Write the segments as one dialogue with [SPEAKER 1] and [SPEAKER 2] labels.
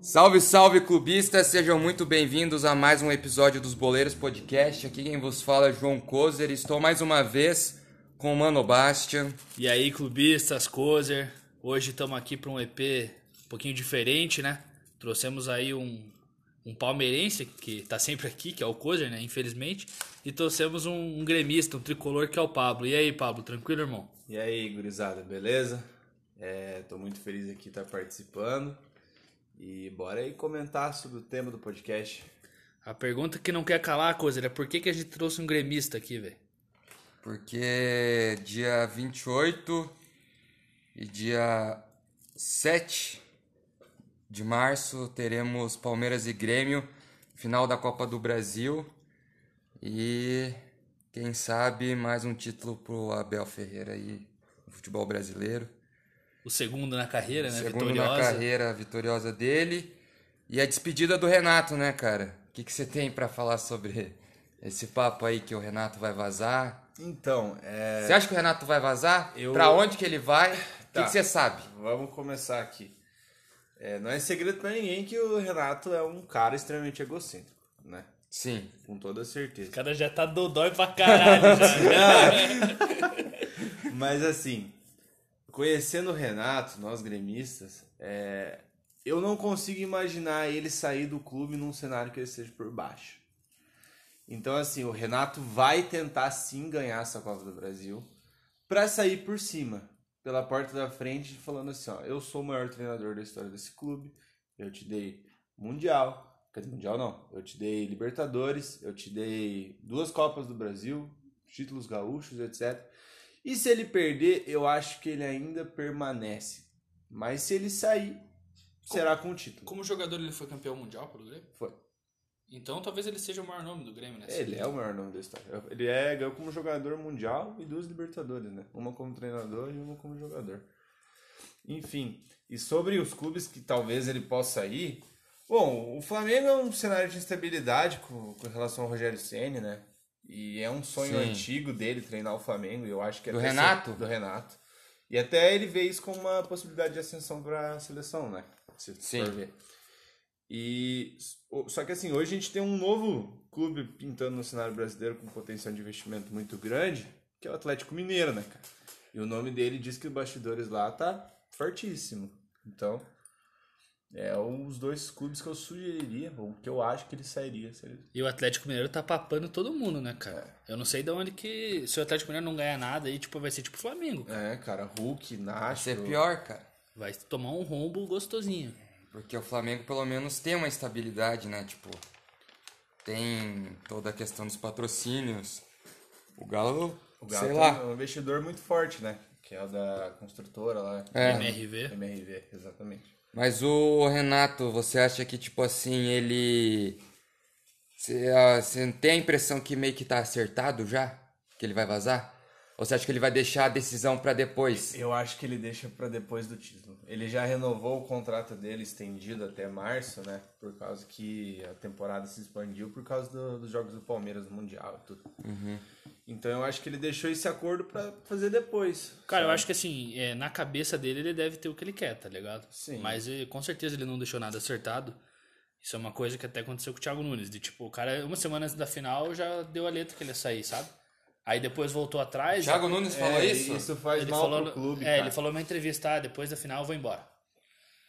[SPEAKER 1] Salve, salve clubistas, sejam muito bem-vindos a mais um episódio dos Boleiros Podcast. Aqui quem vos fala é João Kozer. Estou mais uma vez com o Mano Bastian.
[SPEAKER 2] E aí, clubistas, Kozer. Hoje estamos aqui para um EP um pouquinho diferente, né? Trouxemos aí um, um palmeirense que está sempre aqui, que é o Kozer, né? Infelizmente. E trouxemos um, um gremista, um tricolor, que é o Pablo. E aí, Pablo, tranquilo, irmão?
[SPEAKER 3] E aí, gurizada, beleza? É, tô muito feliz aqui de estar participando. E bora aí comentar sobre o tema do podcast.
[SPEAKER 2] A pergunta que não quer calar, Kozer, é por que, que a gente trouxe um gremista aqui, velho?
[SPEAKER 1] Porque dia 28 e dia 7 de março teremos Palmeiras e Grêmio, final da Copa do Brasil. E quem sabe mais um título pro Abel Ferreira aí no futebol brasileiro.
[SPEAKER 2] O segundo na carreira, né?
[SPEAKER 1] Segundo
[SPEAKER 2] Vitoriosa.
[SPEAKER 1] na carreira vitoriosa dele. E a despedida do Renato, né, cara? O que, que você tem pra falar sobre esse papo aí que o Renato vai vazar?
[SPEAKER 3] Então, é,
[SPEAKER 1] Você acha que o Renato vai vazar?
[SPEAKER 3] Eu-
[SPEAKER 1] Pra onde que ele vai? O que,
[SPEAKER 3] Tá.
[SPEAKER 1] que você sabe?
[SPEAKER 3] vamos começar aqui. É, não é segredo pra ninguém que o Renato é um cara extremamente egocêntrico, né?
[SPEAKER 1] Sim.
[SPEAKER 3] Com toda certeza.
[SPEAKER 2] O cara já tá dodói pra caralho já.
[SPEAKER 3] Mas assim, conhecendo o Renato, nós gremistas, é, eu não consigo imaginar ele sair do clube num cenário que ele esteja por baixo. Então, assim, o Renato vai tentar sim ganhar essa Copa do Brasil pra sair por cima, pela porta da frente, falando assim: ó, eu sou o maior treinador da história desse clube, eu te dei Mundial, quer dizer, Mundial não, eu te dei Libertadores, eu te dei duas Copas do Brasil, títulos gaúchos, etc. E se ele perder, eu acho que ele ainda permanece. Mas se ele sair, será com o título.
[SPEAKER 2] Como jogador, ele foi campeão mundial pelo Grêmio?
[SPEAKER 3] Foi.
[SPEAKER 2] Então talvez ele seja o maior nome do Grêmio, né?
[SPEAKER 3] Ele é o maior nome da história. Ele é ganhou como jogador mundial e duas Libertadores, né? Uma como treinador e uma como jogador. Enfim, e sobre os clubes que talvez ele possa ir, bom, o Flamengo é um cenário de instabilidade com, com relação ao Rogério Ceni, né? E é um sonho
[SPEAKER 1] Sim.
[SPEAKER 3] antigo dele treinar o Flamengo, eu acho que
[SPEAKER 1] Do Renato?
[SPEAKER 3] do Renato. E até ele vê isso como uma possibilidade de ascensão para a seleção, né? Se
[SPEAKER 1] Sim.
[SPEAKER 3] for ver. E só que assim, hoje a gente tem um novo clube pintando no cenário brasileiro com potencial de investimento muito grande, que é o Atlético Mineiro, né, cara? E o nome dele diz que os bastidores lá tá fortíssimo. Então, é os dois clubes que eu sugeriria, ou que eu acho que ele sairia. se ele-
[SPEAKER 2] E o Atlético Mineiro tá papando todo mundo, né, cara? Eu não sei de onde que. Se o Atlético Mineiro não ganhar nada, aí tipo, vai ser tipo o Flamengo.
[SPEAKER 3] É, cara, Hulk,
[SPEAKER 1] Vai
[SPEAKER 3] Nacho.
[SPEAKER 1] ser pior, cara.
[SPEAKER 2] Vai tomar um rombo gostosinho.
[SPEAKER 1] Porque o Flamengo pelo menos tem uma estabilidade, né? Tipo, tem toda a questão dos patrocínios. O Galo,
[SPEAKER 3] O Galo
[SPEAKER 1] sei
[SPEAKER 3] tem
[SPEAKER 1] lá.
[SPEAKER 3] um investidor muito forte, né? Que é o da construtora lá.
[SPEAKER 1] É.
[SPEAKER 2] MRV.
[SPEAKER 3] MRV, exatamente.
[SPEAKER 1] Mas o Renato, você acha que, tipo assim, ele. Você ah, você tem a impressão que meio que tá acertado já? Que ele vai vazar? Ou você acha que ele vai deixar a decisão pra depois?
[SPEAKER 3] Eu acho que ele deixa pra depois do título. Ele já renovou o contrato dele estendido até março, né? Por causa que a temporada se expandiu por causa do- dos jogos do Palmeiras no Mundial e tudo. Então eu acho que ele deixou esse acordo pra fazer depois.
[SPEAKER 2] Cara, eu
[SPEAKER 3] sabe?
[SPEAKER 2] acho que assim, é, na cabeça dele ele deve ter o que ele quer, tá ligado?
[SPEAKER 3] Sim.
[SPEAKER 2] Mas eh, com certeza ele não deixou nada acertado. Isso é uma coisa que até aconteceu com o Thiago Nunes. De tipo, o cara, uma semana antes da final, já deu a letra que ele ia sair, sabe? Aí depois voltou atrás.
[SPEAKER 1] Thiago Nunes falou
[SPEAKER 3] É,
[SPEAKER 1] isso?
[SPEAKER 3] Isso faz
[SPEAKER 2] ele
[SPEAKER 3] mal
[SPEAKER 2] falou,
[SPEAKER 3] pro clube,
[SPEAKER 2] É,
[SPEAKER 3] cara.
[SPEAKER 2] ele falou numa entrevista, ah, depois da final eu vou embora.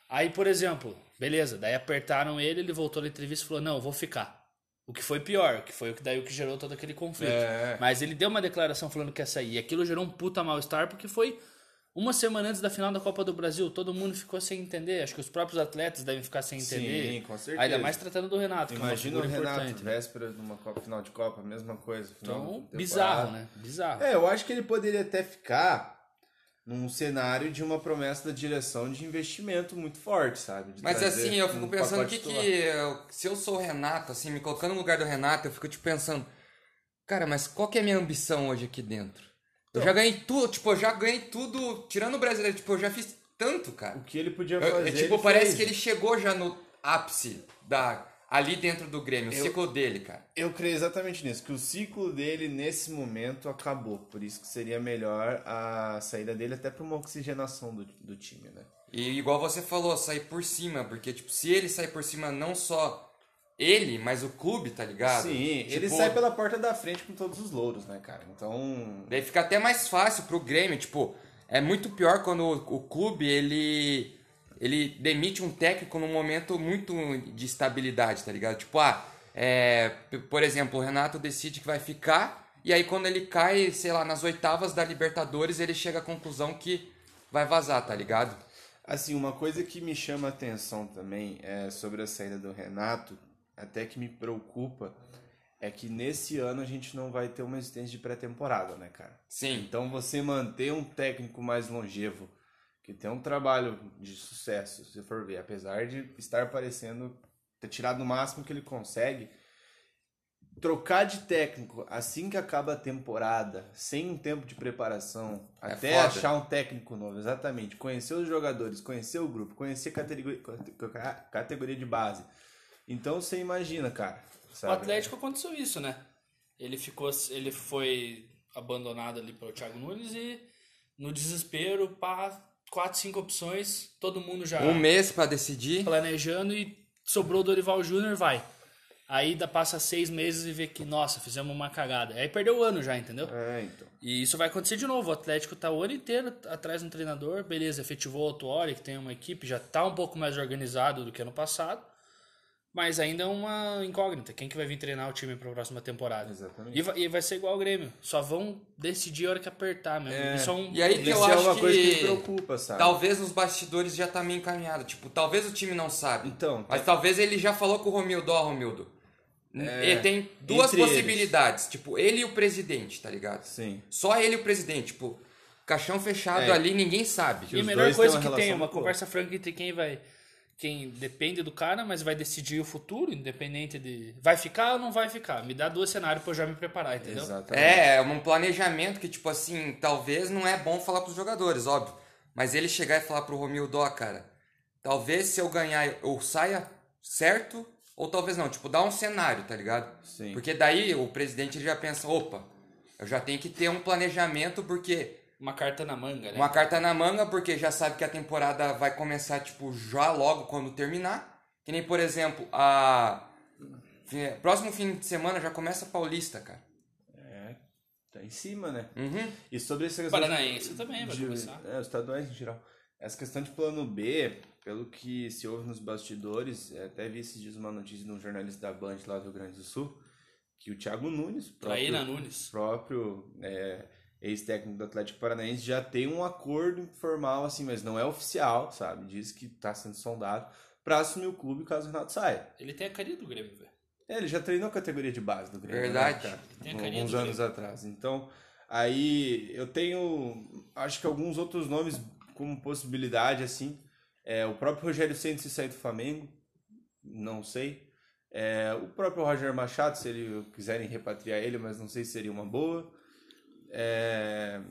[SPEAKER 2] Aí, por exemplo, beleza, daí apertaram ele, ele voltou na entrevista e falou, não, eu vou ficar. O que foi pior, que foi o que daí o que gerou todo aquele conflito.
[SPEAKER 3] É.
[SPEAKER 2] Mas ele deu uma declaração falando que ia sair. E aquilo gerou um puta mal-estar, porque foi uma semana antes da final da Copa do Brasil. Todo mundo ficou sem entender. Acho que os próprios atletas devem ficar sem entender.
[SPEAKER 3] Sim, com certeza.
[SPEAKER 2] Ainda mais tratando do Renato, que
[SPEAKER 3] Imagina
[SPEAKER 2] é
[SPEAKER 3] o
[SPEAKER 2] uma
[SPEAKER 3] Renato,
[SPEAKER 2] importante. né?
[SPEAKER 3] véspera de uma Copa, final de Copa, mesma coisa. final
[SPEAKER 2] Então, bizarro, né? Bizarro.
[SPEAKER 3] É, eu acho que ele poderia até ficar num cenário de uma promessa da direção de investimento muito forte, sabe? De
[SPEAKER 1] Mas assim, eu fico
[SPEAKER 3] um
[SPEAKER 1] pensando que, que eu- se eu sou o Renato, assim, me colocando no lugar do Renato, eu fico tipo pensando, cara, mas qual que é a minha ambição hoje aqui dentro?
[SPEAKER 3] Então.
[SPEAKER 1] Eu já ganhei tudo, tipo, eu já ganhei tudo, tirando o brasileiro, tipo, eu já fiz tanto, cara.
[SPEAKER 3] O que ele podia
[SPEAKER 1] Eu-
[SPEAKER 3] fazer.
[SPEAKER 1] é, tipo,
[SPEAKER 3] ele
[SPEAKER 1] parece
[SPEAKER 3] fez.
[SPEAKER 1] que ele chegou já no ápice da ali dentro do Grêmio, o
[SPEAKER 3] Eu-
[SPEAKER 1] ciclo dele, cara.
[SPEAKER 3] Eu creio exatamente nisso, que o ciclo dele nesse momento acabou. Por isso que seria melhor a saída dele até para uma oxigenação do, do time, né?
[SPEAKER 1] E igual você falou, sair por cima, porque, tipo, se ele sair por cima, não só ele, mas o clube, tá ligado?
[SPEAKER 3] Sim, ele
[SPEAKER 1] Tipo,
[SPEAKER 3] sai pela porta da frente com todos os louros, né, cara? Então.
[SPEAKER 1] Daí fica até mais fácil pro Grêmio, tipo, é muito pior quando o, o clube, ele ele demite um técnico num momento muito de estabilidade, tá ligado? Tipo, ah, é, por exemplo, o Renato decide que vai ficar, e aí quando ele cai, sei lá, nas oitavas da Libertadores, ele chega à conclusão que vai vazar, tá ligado?
[SPEAKER 3] Assim, uma coisa que me chama a atenção também é sobre a saída do Renato, até que me preocupa, é que nesse ano a gente não vai ter uma existência de pré-temporada, né, cara?
[SPEAKER 1] Sim.
[SPEAKER 3] Então você manter um técnico mais longevo, que tem um trabalho de sucesso, se for ver, apesar de estar parecendo ter tirado o máximo que ele consegue, trocar de técnico assim que acaba a temporada, sem um tempo de preparação,
[SPEAKER 1] É
[SPEAKER 3] até
[SPEAKER 1] foda.
[SPEAKER 3] achar um técnico novo, exatamente, conhecer os jogadores, conhecer o grupo, conhecer categoria, categoria de base. Então você imagina, cara.
[SPEAKER 2] O
[SPEAKER 3] sabe?
[SPEAKER 2] Atlético aconteceu isso, né? Ele ficou, ele foi abandonado ali pelo Thiago Nunes e no desespero, pá, quatro, cinco opções, todo mundo já
[SPEAKER 1] Um mês pra decidir.
[SPEAKER 2] planejando e sobrou o Dorival Júnior, vai. Aí dá, passa seis meses e vê que, nossa, fizemos uma cagada. Aí perdeu o ano já, entendeu?
[SPEAKER 3] É, então.
[SPEAKER 2] E isso vai acontecer de novo. O Atlético tá o ano inteiro atrás de um treinador, beleza, efetivou o Autuori, que tem uma equipe, já tá um pouco mais organizado do que ano passado. Mas ainda é uma incógnita. Quem que vai vir treinar o time para a próxima temporada?
[SPEAKER 3] Exatamente.
[SPEAKER 2] E vai, e vai ser igual ao Grêmio. Só vão decidir a hora que apertar mesmo.
[SPEAKER 3] É.
[SPEAKER 2] Isso é um...
[SPEAKER 1] E aí que eu
[SPEAKER 3] é
[SPEAKER 1] acho
[SPEAKER 3] uma
[SPEAKER 1] que,
[SPEAKER 3] coisa que me preocupa, sabe?
[SPEAKER 1] talvez nos bastidores já tá meio encaminhado. Tipo, talvez o time não sabe.
[SPEAKER 3] Então,
[SPEAKER 1] Mas talvez ele já falou com o Romildo, ó, Romildo.
[SPEAKER 3] É,
[SPEAKER 1] ele tem duas
[SPEAKER 3] entre eles.
[SPEAKER 1] possibilidades. Tipo, ele e o presidente, tá ligado?
[SPEAKER 3] Sim.
[SPEAKER 1] Só ele e o presidente. Tipo, caixão fechado
[SPEAKER 3] É.
[SPEAKER 1] ali, ninguém sabe.
[SPEAKER 2] E a melhor coisa
[SPEAKER 3] uma
[SPEAKER 2] que tem é uma conversa franca entre quem vai. Quem depende do cara, mas vai decidir o futuro, independente de. Vai ficar ou não vai ficar? Me dá dois cenários pra eu já me preparar, entendeu?
[SPEAKER 3] Exatamente.
[SPEAKER 1] É, é um planejamento que, tipo assim, talvez não é bom falar pros jogadores, óbvio. Mas ele chegar e falar pro Romildo, ó, cara, talvez se eu ganhar eu saia certo, ou talvez não. Tipo, dá um cenário, tá ligado?
[SPEAKER 3] Sim.
[SPEAKER 1] Porque daí o presidente ele já pensa, opa, eu já tenho que ter um planejamento, porque
[SPEAKER 2] Uma carta na manga, né?
[SPEAKER 1] uma carta na manga, porque já sabe que a temporada vai começar, tipo, já logo quando terminar. Que nem, por exemplo, a. Próximo fim de semana já começa a Paulista, cara.
[SPEAKER 3] É, tá em cima, né?
[SPEAKER 1] Uhum.
[SPEAKER 3] E sobre essa questão
[SPEAKER 2] Paranaense também vai
[SPEAKER 3] de,
[SPEAKER 2] começar.
[SPEAKER 3] É, os estaduais em geral. Essa questão de plano B, pelo que se ouve nos bastidores, é, até vi esses dias uma notícia de um jornalista da Band lá do Rio Grande do Sul, que o Thiago Nunes, próprio,
[SPEAKER 2] Nunes.
[SPEAKER 3] próprio é, ex-técnico do Atlético Paranaense, já tem um acordo informal, assim, mas não é oficial, sabe? Diz que está sendo sondado para assumir o clube caso o Renato saia.
[SPEAKER 2] Ele tem a carinha do Grêmio, velho.
[SPEAKER 3] É, ele já treinou a categoria de base do Grêmio.
[SPEAKER 1] Verdade.
[SPEAKER 3] Né,
[SPEAKER 2] a carinha
[SPEAKER 3] Alguns
[SPEAKER 2] do
[SPEAKER 3] anos atrás. Então, aí eu tenho, acho que alguns outros nomes como possibilidade, assim. É, o próprio Rogério Ceni se sair do Flamengo, não sei. É, o próprio Roger Machado, se ele quiserem repatriar ele, mas não sei se seria uma boa. É,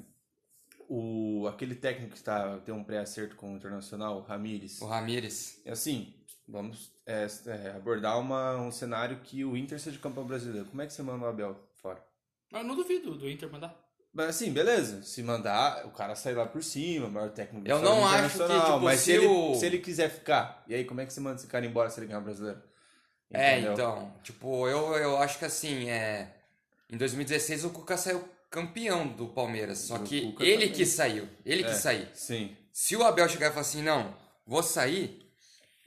[SPEAKER 3] o, aquele técnico que está, tem um pré-acerto com o Internacional, o Ramires.
[SPEAKER 1] O Ramires.
[SPEAKER 3] Assim, vamos é, é, abordar uma, um cenário que o Inter seja campeão brasileiro. Como é que você manda o Abel fora?
[SPEAKER 2] Mas eu não duvido do Inter mandar.
[SPEAKER 3] Mas assim, beleza. Se mandar, o cara sai lá por cima, maior técnico do
[SPEAKER 1] Eu não acho que, tipo,
[SPEAKER 3] Mas
[SPEAKER 1] se
[SPEAKER 3] se, ele,
[SPEAKER 1] o-
[SPEAKER 3] se ele quiser ficar, e aí como é que você manda esse cara embora se ele ganhar o brasileiro?
[SPEAKER 1] É,
[SPEAKER 3] Entendeu?
[SPEAKER 1] então. Tipo, eu, eu acho que assim, é. Em 2016 o Cuca saiu campeão do Palmeiras. Só que
[SPEAKER 3] Cuca
[SPEAKER 1] ele
[SPEAKER 3] também.
[SPEAKER 1] que saiu. Ele que
[SPEAKER 3] É,
[SPEAKER 1] saiu.
[SPEAKER 3] Sim.
[SPEAKER 1] Se o Abel chegar e falar assim, não, vou sair,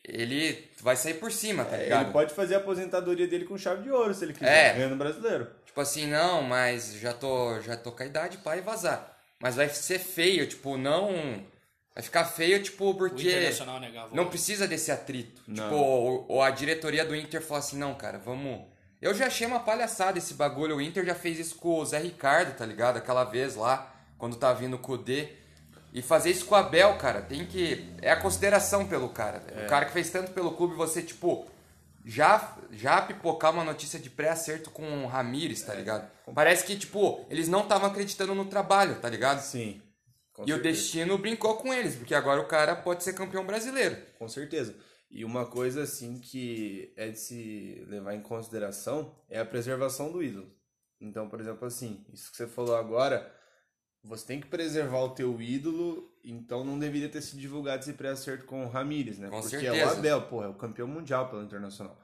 [SPEAKER 1] ele vai sair por cima, tá
[SPEAKER 3] É,
[SPEAKER 1] ligado?
[SPEAKER 3] ele pode fazer a aposentadoria dele com chave de ouro se ele quiser,
[SPEAKER 1] É.
[SPEAKER 3] ganhando brasileiro.
[SPEAKER 1] Tipo assim, não, mas já tô, já tô com a idade para ir vazar. Mas vai ser feio, tipo, não. Vai ficar feio, tipo,
[SPEAKER 2] O
[SPEAKER 1] porque
[SPEAKER 2] Internacional negava.
[SPEAKER 1] não precisa desse atrito.
[SPEAKER 3] Não.
[SPEAKER 1] Tipo, ou, ou a diretoria do Inter falou assim, não, cara, vamos. Eu já achei uma palhaçada esse bagulho. O Inter já fez isso com o Zé Ricardo, tá ligado? Aquela vez lá, quando tá vindo com o D. E fazer isso com o Abel, cara, tem que. É a consideração pelo cara. velho. O cara que fez tanto pelo clube, você, tipo, já, já pipocar uma notícia de pré-acerto com o Ramires, tá ligado? Parece que, tipo, eles não estavam acreditando no trabalho, tá ligado?
[SPEAKER 3] Sim.
[SPEAKER 1] E o
[SPEAKER 3] certeza.
[SPEAKER 1] destino brincou com eles, porque agora o cara pode ser campeão brasileiro.
[SPEAKER 3] Com certeza. E uma coisa assim que é de se levar em consideração é a preservação do ídolo. Então, por exemplo, assim, isso que você falou agora, você tem que preservar o teu ídolo, então não deveria ter sido divulgado esse pré-acerto com o Ramires, né?
[SPEAKER 1] Com
[SPEAKER 3] Porque é
[SPEAKER 1] certeza.
[SPEAKER 3] o Abel, porra, é o campeão mundial pelo Internacional.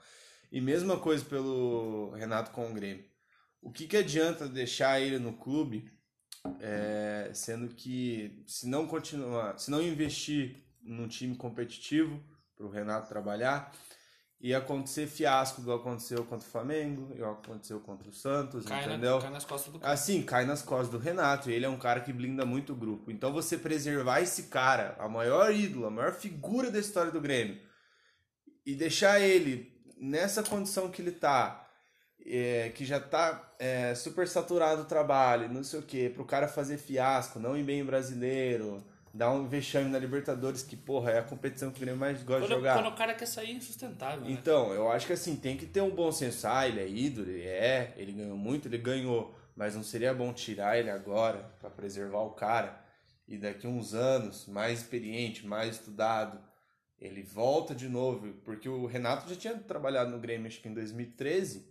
[SPEAKER 3] E mesma coisa pelo Renato com o Grêmio. O que, que adianta deixar ele no clube, é, sendo que se não continuar, se não investir num time competitivo o Renato trabalhar, ia acontecer fiasco, igual aconteceu contra o Flamengo, igual aconteceu contra o Santos,
[SPEAKER 2] Cai,
[SPEAKER 3] entendeu?
[SPEAKER 2] na, cai nas costas do cara.
[SPEAKER 3] Assim, cai nas costas do Renato. e Ele é um cara que blinda muito o grupo. Então você preservar esse cara, a maior ídolo, a maior figura da história do Grêmio, e deixar ele nessa condição que ele tá, é, que já tá é, super saturado o trabalho, não sei o que, pro cara fazer fiasco, não ir bem em brasileiro, dar um vexame na Libertadores, que porra, é a competição que o Grêmio mais gosta de
[SPEAKER 2] Quando,
[SPEAKER 3] jogar.
[SPEAKER 2] quando o cara quer sair, é insustentável. né?
[SPEAKER 3] Então, eu acho que assim, tem que ter um bom senso. Ah, ele é ídolo, ele é, ele ganhou muito, ele ganhou. Mas não seria bom tirar ele agora pra preservar o cara e daqui uns anos, mais experiente, mais estudado, ele volta de novo, porque o Renato já tinha trabalhado no Grêmio acho que em 2013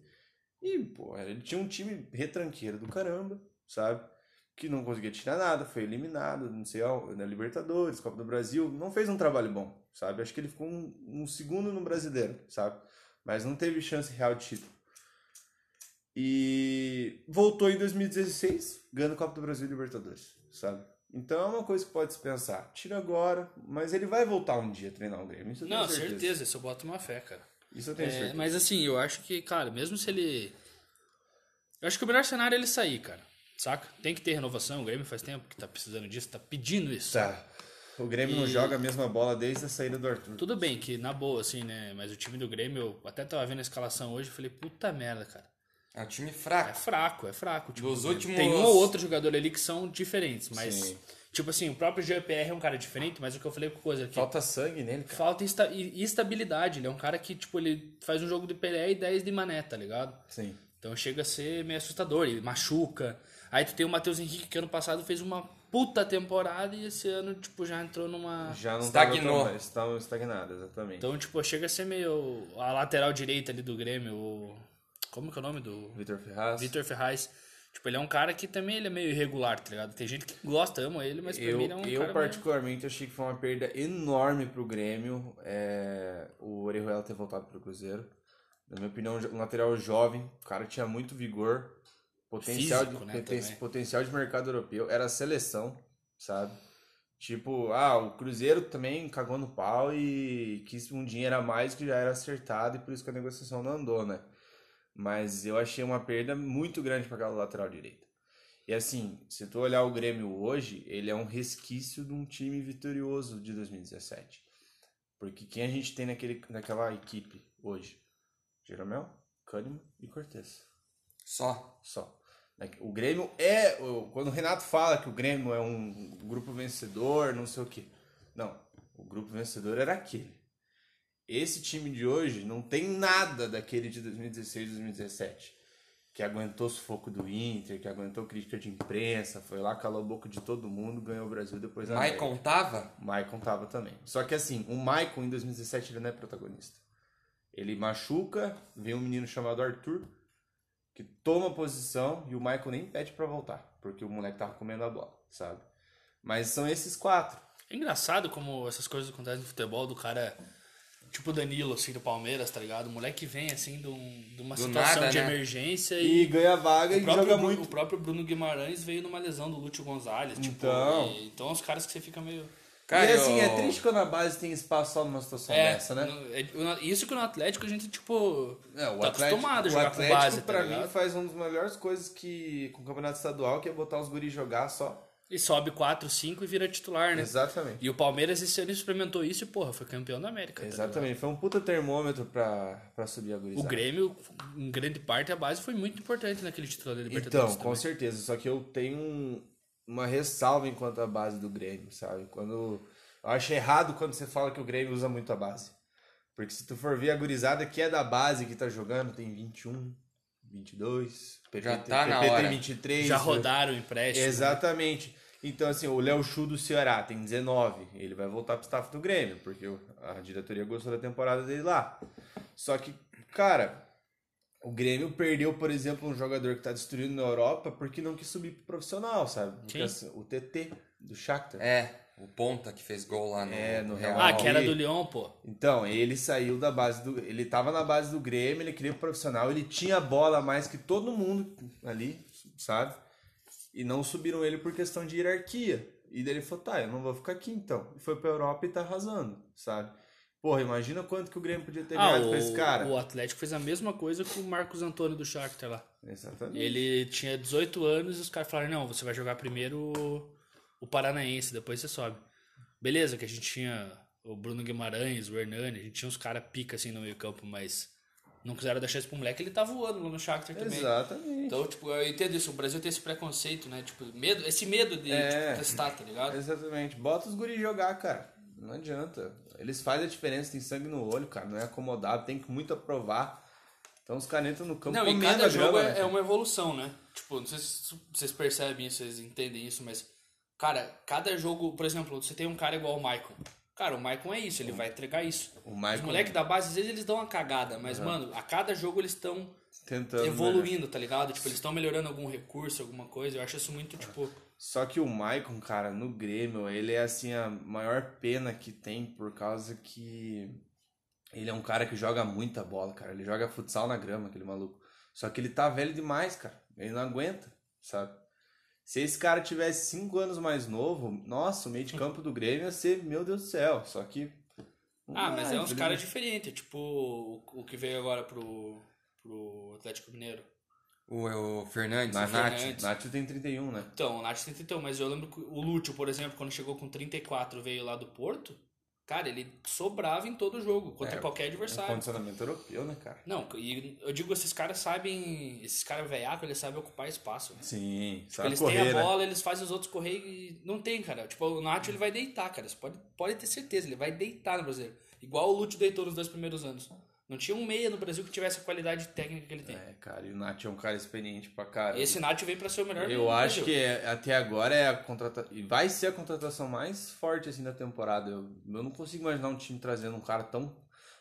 [SPEAKER 3] e, pô, ele tinha um time retranqueiro do caramba, sabe? Que não conseguia tirar nada, foi eliminado, não sei, na Libertadores, Copa do Brasil, não fez um trabalho bom, sabe? Acho que ele ficou um, um segundo no brasileiro, sabe? Mas não teve chance real de título. E voltou em 2016, ganhando Copa do Brasil e Libertadores, sabe? Então é uma coisa que pode se pensar. Tira agora, mas ele vai voltar um dia a treinar o Grêmio. Isso eu tenho
[SPEAKER 2] Não,
[SPEAKER 3] certeza.
[SPEAKER 2] certeza, isso eu boto uma fé, cara.
[SPEAKER 3] Isso eu tenho
[SPEAKER 2] É,
[SPEAKER 3] certeza.
[SPEAKER 2] mas assim, eu acho que, cara, mesmo se ele. Eu acho que o melhor cenário é ele sair, cara. Saca? Tem que ter renovação. O Grêmio faz tempo que tá precisando disso, tá pedindo isso.
[SPEAKER 3] Tá. O Grêmio não
[SPEAKER 2] E-
[SPEAKER 3] joga a mesma bola desde a saída do Arthur.
[SPEAKER 2] Tudo bem que, na boa, assim, né? Mas o time do Grêmio, eu até tava vendo a escalação hoje e falei, puta merda, cara.
[SPEAKER 1] É um time
[SPEAKER 2] É
[SPEAKER 1] fraco.
[SPEAKER 2] fraco, é fraco. Tipo,
[SPEAKER 1] Dos últimos-
[SPEAKER 2] Tem um ou outro jogador ali que são diferentes, mas.
[SPEAKER 3] Sim.
[SPEAKER 2] Tipo assim, o próprio GPR é um cara diferente, mas o que eu falei com coisa aqui.
[SPEAKER 3] Falta sangue nele, cara.
[SPEAKER 2] Falta insta- e estabilidade. Ele é um cara que, tipo, ele faz um jogo de Pelé e 10 de Mané, tá ligado?
[SPEAKER 3] Sim.
[SPEAKER 2] Então chega a ser meio assustador. Ele machuca. Aí tu tem o Matheus Henrique, que ano passado fez uma puta temporada e esse ano, tipo, já entrou numa.
[SPEAKER 3] Já não
[SPEAKER 1] Estagnou.
[SPEAKER 3] tão- Estão estagnados, exatamente.
[SPEAKER 2] Então, tipo, chega a ser meio. A lateral direita ali do Grêmio, o. Como que é o nome do.
[SPEAKER 3] Vitor Ferraz.
[SPEAKER 2] Vitor Ferraz. Tipo, ele é um cara que também ele é meio irregular, tá ligado? Tem gente que gosta, ama ele, mas pra
[SPEAKER 3] Eu,
[SPEAKER 2] mim ele é um
[SPEAKER 3] eu
[SPEAKER 2] cara. meio-
[SPEAKER 3] particularmente achei que foi uma perda enorme pro Grêmio é, o Orejuela ter voltado pro Cruzeiro. Na minha opinião, um lateral jovem, o cara tinha muito vigor, potencial,
[SPEAKER 2] Físico,
[SPEAKER 3] de,
[SPEAKER 2] né,
[SPEAKER 3] poten- potencial de mercado europeu, era seleção, sabe? Tipo, ah, o Cruzeiro também cagou no pau e quis um dinheiro a mais que já era acertado e por isso que a negociação não andou, né? Mas eu achei uma perda muito grande para aquela lateral direita. E assim, se tu olhar o Grêmio hoje, ele é um resquício de um time vitorioso de 2017. Porque quem a gente tem naquele, naquela equipe hoje? Jeromel, Kahneman e Cortez.
[SPEAKER 1] Só.
[SPEAKER 3] Só. O Grêmio é. Quando o Renato fala que o Grêmio é um grupo vencedor, não sei o quê. Não. O grupo vencedor era aquele. Esse time de hoje não tem nada daquele de 2016, 2017. Que aguentou o sufoco do Inter, que aguentou crítica de imprensa, foi lá, calou a boca de todo mundo, ganhou o Brasil depois da
[SPEAKER 1] Maicon tava?
[SPEAKER 3] Maicon tava também. Só que assim, o Maicon em 2017 ele não é protagonista. Ele machuca, vem um menino chamado Arthur, que toma posição e o Maicon nem pede pra voltar, porque o moleque tava comendo a bola, sabe? Mas são esses quatro.
[SPEAKER 2] É engraçado como essas coisas acontecem no futebol do cara. Tipo o Danilo, assim, do Palmeiras, tá ligado? O moleque vem, assim, de, um- de uma
[SPEAKER 1] Do
[SPEAKER 2] situação
[SPEAKER 1] nada,
[SPEAKER 2] de
[SPEAKER 1] né?
[SPEAKER 2] emergência
[SPEAKER 3] E,
[SPEAKER 2] e.
[SPEAKER 3] ganha vaga e
[SPEAKER 2] próprio,
[SPEAKER 3] joga muito.
[SPEAKER 2] o próprio Bruno Guimarães veio numa lesão do Lúcio Gonzalez. Tipo,
[SPEAKER 3] Então.
[SPEAKER 2] e- então os caras que você fica meio.
[SPEAKER 1] Cara,
[SPEAKER 3] e assim,
[SPEAKER 1] eu-
[SPEAKER 3] é triste quando a base tem espaço só numa situação
[SPEAKER 2] É,
[SPEAKER 3] dessa, né?
[SPEAKER 2] no- é- isso que no Atlético a gente, tipo.
[SPEAKER 3] É, o
[SPEAKER 2] tá
[SPEAKER 3] Atlético,
[SPEAKER 2] acostumado a
[SPEAKER 3] o
[SPEAKER 2] jogar
[SPEAKER 3] Atlético
[SPEAKER 2] com base, tá
[SPEAKER 3] pra
[SPEAKER 2] ligado?
[SPEAKER 3] mim, faz uma das melhores coisas que com o campeonato estadual, que é botar os guris jogar só.
[SPEAKER 2] E sobe 4, 5 e vira titular, né?
[SPEAKER 3] Exatamente.
[SPEAKER 2] E o Palmeiras esse ano experimentou isso e, porra, foi campeão da América. tá
[SPEAKER 3] Exatamente. Foi um puta termômetro pra, pra subir a gurizada.
[SPEAKER 2] O Grêmio, em grande parte, a base foi muito importante naquele título da
[SPEAKER 3] Então,
[SPEAKER 2] Libertadores.
[SPEAKER 3] com
[SPEAKER 2] também.
[SPEAKER 3] certeza. Só que eu tenho um- uma ressalva enquanto a base do Grêmio, sabe? Quando eu acho errado quando você fala que o Grêmio usa muito a base. Porque se tu for ver a gurizada que é da base que tá jogando, tem 21, 22, PP,
[SPEAKER 1] Já tá na
[SPEAKER 3] PP
[SPEAKER 1] hora.
[SPEAKER 3] tem 23.
[SPEAKER 2] Já
[SPEAKER 3] né?
[SPEAKER 2] rodaram o empréstimo.
[SPEAKER 3] Exatamente. Então, assim, o Léo Chu do Ceará tem 19. Ele vai voltar pro staff do Grêmio, porque o- a diretoria gostou da temporada dele lá. Só que, cara, o Grêmio perdeu, por exemplo, um jogador que tá destruindo na Europa porque não quis subir pro profissional, sabe? Assim, o TT do Shakhtar.
[SPEAKER 1] É, o Ponta que fez gol lá no,
[SPEAKER 3] É, no Real
[SPEAKER 2] Ah, que era do Lyon, pô.
[SPEAKER 3] Então, ele saiu da base do. Ele tava na base do Grêmio, ele queria pro profissional, ele tinha bola mais que todo mundo ali, sabe? E não subiram ele por questão de hierarquia. E daí ele falou, tá, eu não vou ficar aqui então. E foi pra Europa e tá arrasando, sabe? Porra, imagina quanto que o Grêmio podia ter
[SPEAKER 2] Ah,
[SPEAKER 3] ganhado com esse cara.
[SPEAKER 2] o, Atlético fez a mesma coisa com o Marcos Antônio do Shakhtar lá.
[SPEAKER 3] Exatamente.
[SPEAKER 2] Ele tinha 18 anos e os caras falaram, não, você vai jogar primeiro o, Paranaense, depois você sobe. Beleza, que a gente tinha o Bruno Guimarães, o Hernani, a gente tinha uns caras pica assim no meio campo, mas não quiseram dar chance pro moleque, ele tá voando lá no Shakhtar também.
[SPEAKER 3] Exatamente.
[SPEAKER 2] Então, tipo, eu entendo isso, o Brasil tem esse preconceito, né? Tipo, medo, esse medo de
[SPEAKER 3] É.
[SPEAKER 2] tipo, testar, tá ligado?
[SPEAKER 3] Exatamente. Bota os guris jogar, cara. Não adianta. Eles fazem a diferença, tem sangue no olho, cara. Não é acomodado, tem que muito aprovar. Então os caras entram no campo
[SPEAKER 2] Não, e cada jogo
[SPEAKER 3] grama,
[SPEAKER 2] é,
[SPEAKER 3] né?
[SPEAKER 2] é uma evolução, né? Tipo, não sei se vocês percebem isso, vocês entendem isso, mas, cara, cada jogo, por exemplo, você tem um cara igual o Maicon. Cara, o Maicon é isso, ele vai entregar isso.
[SPEAKER 3] O Maicon-
[SPEAKER 2] Os moleques da base, às vezes, eles dão uma cagada, mas, mano, a cada jogo eles estão
[SPEAKER 3] Tentando, né?
[SPEAKER 2] evoluindo, tá ligado? Tipo, eles estão melhorando algum recurso, alguma coisa. Eu acho isso muito, tipo.
[SPEAKER 3] Só que o Maicon, cara, no Grêmio, ele é assim a maior pena que tem por causa que ele é um cara que joga muita bola, cara. Ele joga futsal na grama, aquele maluco. Só que ele tá velho demais, cara. Ele não aguenta, sabe? Se esse cara tivesse cinco anos mais novo, nossa, o meio de campo do Grêmio ia ser, meu Deus do céu. Só que.
[SPEAKER 2] Ah, mas é uns caras diferentes, tipo o, o que veio agora pro, pro Atlético Mineiro.
[SPEAKER 1] O, o Fernandes,
[SPEAKER 3] Na
[SPEAKER 1] o
[SPEAKER 3] Nath,
[SPEAKER 2] Fernandes.
[SPEAKER 3] Nath tem 31, né?
[SPEAKER 2] Então, o Nath tem 31, mas eu lembro que o Lúcio, por exemplo, quando chegou com 34 veio lá do Porto, cara, ele sobrava em todo jogo, contra
[SPEAKER 3] É,
[SPEAKER 2] qualquer
[SPEAKER 3] É
[SPEAKER 2] adversário.
[SPEAKER 3] condicionamento europeu, né, cara?
[SPEAKER 2] Não, e eu digo, esses caras sabem, esses caras velhacos, eles sabem ocupar espaço. Né?
[SPEAKER 3] Sim,
[SPEAKER 2] Tipo,
[SPEAKER 3] sabe
[SPEAKER 2] eles
[SPEAKER 3] correr,
[SPEAKER 2] têm a
[SPEAKER 3] né?
[SPEAKER 2] bola, eles fazem os outros correr e não tem, cara. Tipo, o Nath ele vai deitar, cara. Você pode, pode ter certeza, ele vai deitar no brasileiro. Igual o Lúcio deitou nos dois primeiros anos. Não tinha um meia no Brasil que tivesse a qualidade técnica que ele tem.
[SPEAKER 3] É, cara, e o Nath é um cara experiente pra caramba.
[SPEAKER 2] Esse Nath veio pra ser o melhor
[SPEAKER 3] Eu acho que é- até agora é a contratação. E vai ser a contratação mais forte assim da temporada. Eu, eu não consigo imaginar um time trazendo um cara tão.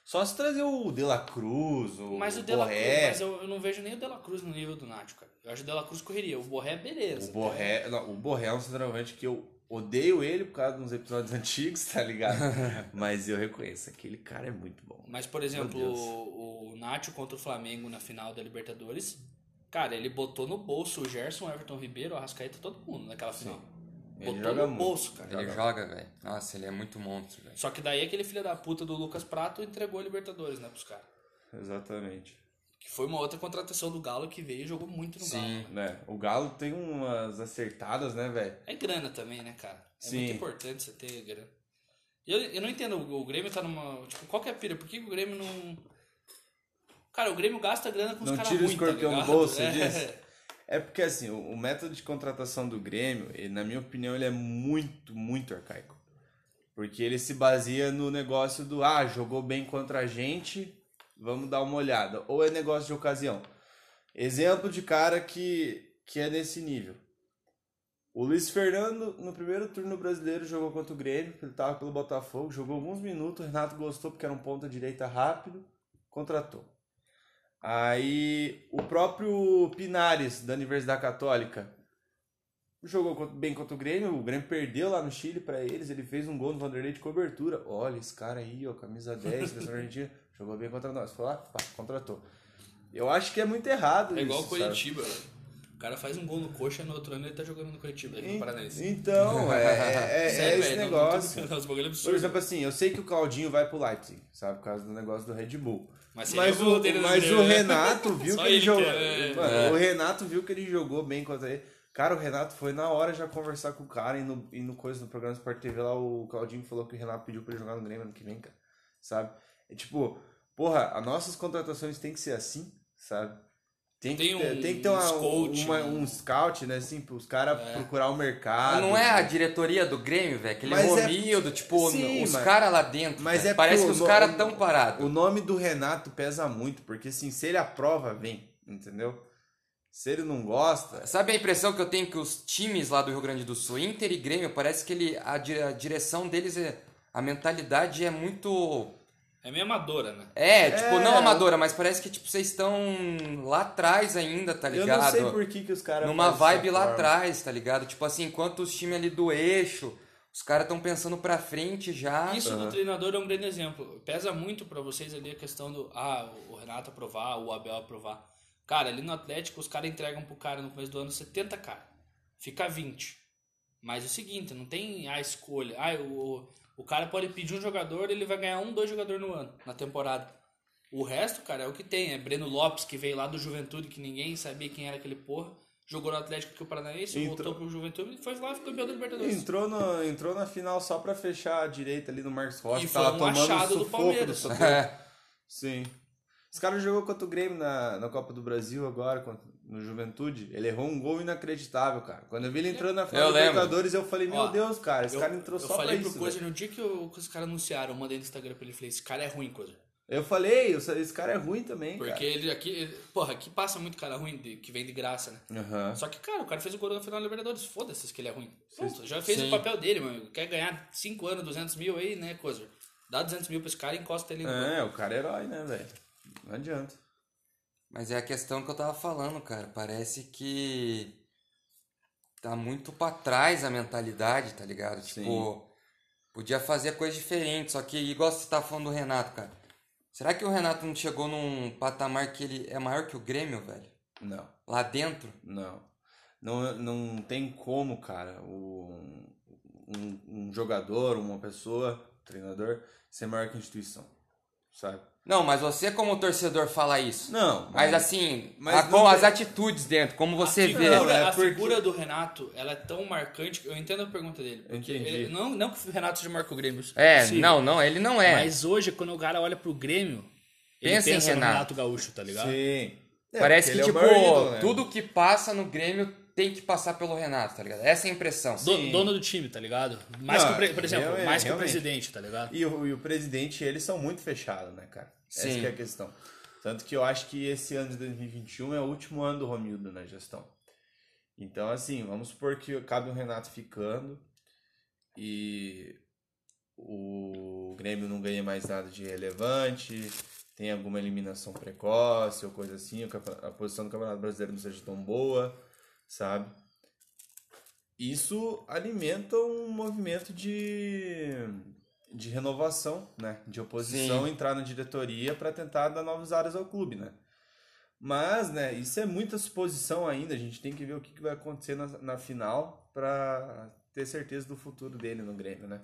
[SPEAKER 3] Só se trazer o De La Cruz, o,
[SPEAKER 2] Mas o
[SPEAKER 3] o
[SPEAKER 2] De La Cruz,
[SPEAKER 3] Borré.
[SPEAKER 2] mas eu, eu não vejo nem o De La Cruz no nível do Nath, cara. Eu acho o De La Cruz correria. O Borré, beleza.
[SPEAKER 3] O Borré, não, o Borré é um centroavante que eu odeio ele por causa dos episódios antigos, tá ligado? Mas eu reconheço, aquele cara é muito bom.
[SPEAKER 2] Mas, por exemplo, o, o Nacho contra o Flamengo na final da Libertadores, cara, ele botou no bolso o Gerson, o Everton Ribeiro, o Arrascaeta, todo mundo naquela final.
[SPEAKER 3] Ele
[SPEAKER 2] Botou
[SPEAKER 3] joga
[SPEAKER 2] no
[SPEAKER 3] muito.
[SPEAKER 2] bolso, cara.
[SPEAKER 1] Ele joga, velho. Nossa, ele é muito monstro, velho.
[SPEAKER 2] Só que daí aquele filho da puta do Lucas Prato entregou a Libertadores, né, pros caras.
[SPEAKER 3] Exatamente.
[SPEAKER 2] Que foi uma outra contratação do Galo que veio e jogou muito no Galo.
[SPEAKER 1] Sim.
[SPEAKER 3] Né? O Galo tem umas acertadas, né, velho?
[SPEAKER 2] É grana também, né, cara? É
[SPEAKER 3] Sim.
[SPEAKER 2] muito importante você ter grana. Eu, eu não entendo, o Grêmio tá numa. Tipo, qual que é a pira? Por que o Grêmio não. Cara, o Grêmio gasta grana com os
[SPEAKER 3] Não
[SPEAKER 2] caras
[SPEAKER 3] tira o
[SPEAKER 2] tá
[SPEAKER 3] escorpião do
[SPEAKER 2] ligado?
[SPEAKER 3] bolso,
[SPEAKER 2] É.
[SPEAKER 3] diz? É porque assim, o, o método de contratação do Grêmio, ele, na minha opinião, ele é muito, muito arcaico. Porque ele se baseia no negócio do, ah, jogou bem contra a gente, vamos dar uma olhada. Ou é negócio de ocasião. Exemplo de cara que, que é nesse nível. O Luiz Fernando, no primeiro turno brasileiro, jogou contra o Grêmio, ele estava pelo Botafogo, jogou alguns minutos, o Renato gostou porque era um ponta direita rápido, contratou. Aí o próprio Pinares, da Universidade Católica, jogou bem contra o Grêmio, o Grêmio perdeu lá no Chile pra eles, ele fez um gol no Vanderlei de cobertura. Olha, esse cara aí, ó, camisa 10, seleção argentina, jogou bem contra nós. Foi lá, pá, contratou. Eu acho que é muito errado
[SPEAKER 2] É igual o
[SPEAKER 3] isso?
[SPEAKER 2] Curitiba, velho. O cara faz um gol no coxa no outro ano ele tá jogando no Curitiba, aqui no Paranaense.
[SPEAKER 3] Então, é, é- é
[SPEAKER 2] Sério,
[SPEAKER 3] esse
[SPEAKER 2] velho, não-
[SPEAKER 3] negócio.
[SPEAKER 2] não- bagulho é
[SPEAKER 3] Por exemplo, assim, eu sei que o Claudinho vai pro Leipzig, sabe? Por causa do negócio do Red Bull.
[SPEAKER 2] Mas
[SPEAKER 3] Mas,
[SPEAKER 2] o
[SPEAKER 3] mas o
[SPEAKER 2] né?
[SPEAKER 3] Renato viu que ele
[SPEAKER 2] ele
[SPEAKER 3] jogou.
[SPEAKER 2] que é-
[SPEAKER 3] Mano,
[SPEAKER 1] É.
[SPEAKER 3] O Renato viu que ele jogou bem contra ele. Cara, o Renato foi na hora já conversar com o cara e no, e no coisa no programa Sport TV lá, o Claudinho falou que o Renato pediu pra ele jogar no Grêmio ano que vem, cara. Sabe? É tipo, porra, as nossas contratações tem que ser assim, sabe? Tem,
[SPEAKER 2] Tem
[SPEAKER 3] que, ter,
[SPEAKER 2] um-
[SPEAKER 3] tem que ter
[SPEAKER 2] um
[SPEAKER 3] uma,
[SPEAKER 2] scout,
[SPEAKER 3] uma-
[SPEAKER 2] um-
[SPEAKER 3] um scout, né? Assim, pros caras procurar o mercado.
[SPEAKER 1] Mas não é a diretoria do Grêmio, velho? Aquele
[SPEAKER 3] Mas é-
[SPEAKER 1] tipo,
[SPEAKER 3] Sim,
[SPEAKER 1] os caras lá dentro.
[SPEAKER 3] mas é
[SPEAKER 1] Parece
[SPEAKER 3] porque
[SPEAKER 1] que os caras tão parados.
[SPEAKER 3] O nome do Renato pesa muito, porque assim, se ele aprova, vem, entendeu? Se ele não gosta.
[SPEAKER 1] Sabe a impressão que eu tenho que os times lá do Rio Grande do Sul, Inter e Grêmio, parece que ele, a direção deles é. A mentalidade é muito.
[SPEAKER 2] É meio amadora, né?
[SPEAKER 1] É, tipo,
[SPEAKER 3] É.
[SPEAKER 1] não amadora, mas parece que tipo, vocês estão lá atrás ainda, tá
[SPEAKER 3] Eu
[SPEAKER 1] ligado?
[SPEAKER 3] não sei por que, que os caras.
[SPEAKER 1] Numa vibe lá atrás, tá ligado? Tipo assim, enquanto os times ali do eixo, os caras estão pensando pra frente já.
[SPEAKER 2] Isso do treinador é um grande exemplo. Pesa muito pra vocês ali a questão do ah, o Renato aprovar, o Abel aprovar. Cara, ali no Atlético os caras entregam pro cara no começo do ano 70 cara. Fica 20. Mas é o seguinte, não tem a escolha. Ah, o, o cara pode pedir um jogador, ele vai ganhar um, dois jogadores no ano, na temporada. O resto, cara, é o que tem. É Breno Lopes, que veio lá do Juventude, que ninguém sabia quem era aquele porra. Jogou no Atlético que o Paranaense,
[SPEAKER 3] Entrou-
[SPEAKER 2] voltou pro Juventude e foi lá e ficou campeão da Libertadores.
[SPEAKER 3] Entrou, no, entrou na final só pra fechar a direita ali no Marcos Rocha.
[SPEAKER 2] E foi
[SPEAKER 3] tava
[SPEAKER 2] um
[SPEAKER 3] tomando
[SPEAKER 2] achado do Palmeiras.
[SPEAKER 3] Soteldo.
[SPEAKER 1] É.
[SPEAKER 3] Sim. Esse cara jogou contra o Grêmio na, na Copa do Brasil agora, contra- no Juventude. Ele errou um gol inacreditável, cara. Quando eu vi ele entrando na final
[SPEAKER 1] Eu lembro.
[SPEAKER 3] Libertadores, eu falei, meu
[SPEAKER 2] Ó,
[SPEAKER 3] Deus, cara, esse
[SPEAKER 2] eu,
[SPEAKER 3] cara entrou
[SPEAKER 2] eu
[SPEAKER 3] só pra
[SPEAKER 2] falei
[SPEAKER 3] isso.
[SPEAKER 2] pro Coisa no dia que, o- que os caras anunciaram, eu mandei no Instagram pra ele falei, esse cara é ruim, Coisa.
[SPEAKER 3] Eu falei, eu esse cara é ruim também,
[SPEAKER 2] Porque
[SPEAKER 3] cara.
[SPEAKER 2] ele aqui, ele- porra, aqui passa muito cara ruim de- que vem de graça, né?
[SPEAKER 3] Aham.
[SPEAKER 2] Só que, cara, o cara fez o gol na final da Libertadores, foda-se que ele é ruim. Pronto, já fez
[SPEAKER 1] Sim.
[SPEAKER 2] o papel dele, mano. Quer ganhar 5 anos, 200 mil aí, né, Coisa? Dá 200 mil pra esse cara e encosta ele no gol.
[SPEAKER 3] É, o cara é herói, né, velho? Não adianta.
[SPEAKER 1] Mas é a questão que eu tava falando, cara. Parece que tá muito pra trás a mentalidade, tá ligado? Tipo, podia fazer coisa diferente, só que igual você tá falando do Renato, cara. Será que o Renato não chegou num patamar que ele é maior que o Grêmio, velho?
[SPEAKER 3] Não.
[SPEAKER 1] Lá dentro?
[SPEAKER 3] Não. Não, não tem como, cara, o- um, um jogador, uma pessoa, treinador, ser maior que a instituição. Sabe?
[SPEAKER 1] Não, mas você como torcedor fala isso.
[SPEAKER 3] Não,
[SPEAKER 1] Mas assim,
[SPEAKER 3] mas
[SPEAKER 1] a-
[SPEAKER 3] não
[SPEAKER 1] com as
[SPEAKER 3] tem-
[SPEAKER 1] atitudes dentro, como você
[SPEAKER 2] a
[SPEAKER 1] vê.
[SPEAKER 2] figura,
[SPEAKER 3] Não, é
[SPEAKER 2] a
[SPEAKER 3] porque-
[SPEAKER 2] figura do Renato, ela é tão marcante. que Eu entendo a pergunta dele. porque
[SPEAKER 3] Entendi.
[SPEAKER 2] ele- não, não que o Renato seja Marco Grêmio.
[SPEAKER 1] É,
[SPEAKER 2] sim.
[SPEAKER 1] não, não, ele não é.
[SPEAKER 2] Mas hoje, quando o cara olha pro Grêmio, ele
[SPEAKER 1] Pensa em
[SPEAKER 2] pensa no
[SPEAKER 1] Renato.
[SPEAKER 2] Renato Gaúcho, tá ligado?
[SPEAKER 3] Sim. É,
[SPEAKER 1] Parece que,
[SPEAKER 3] é
[SPEAKER 1] tipo,
[SPEAKER 3] o maior ídolo, né?
[SPEAKER 1] tudo que passa no Grêmio tem que passar pelo Renato, tá ligado? Essa é a impressão.
[SPEAKER 2] Do- dono do time, tá ligado? Mais
[SPEAKER 3] Não,
[SPEAKER 2] que o pre- por exemplo,
[SPEAKER 3] realmente,
[SPEAKER 2] mais que o presidente, tá ligado?
[SPEAKER 3] E o, e o presidente, eles são muito fechados, né, cara? Essa
[SPEAKER 1] Sim.
[SPEAKER 3] que é a questão. Tanto que eu acho que esse ano de 2021 é o último ano do Romildo na gestão. Então, assim, vamos supor que cabe o Renato ficando e o Grêmio não ganha mais nada de relevante, tem alguma eliminação precoce ou coisa assim, a posição do Campeonato Brasileiro não seja tão boa, sabe? Isso alimenta um movimento de, de renovação, né? De oposição
[SPEAKER 1] Sim.
[SPEAKER 3] entrar na diretoria para tentar dar novas áreas ao clube, né? Mas, né, isso é muita suposição ainda. A gente tem que ver o que, vai acontecer na, na final para ter certeza do futuro dele no Grêmio, né?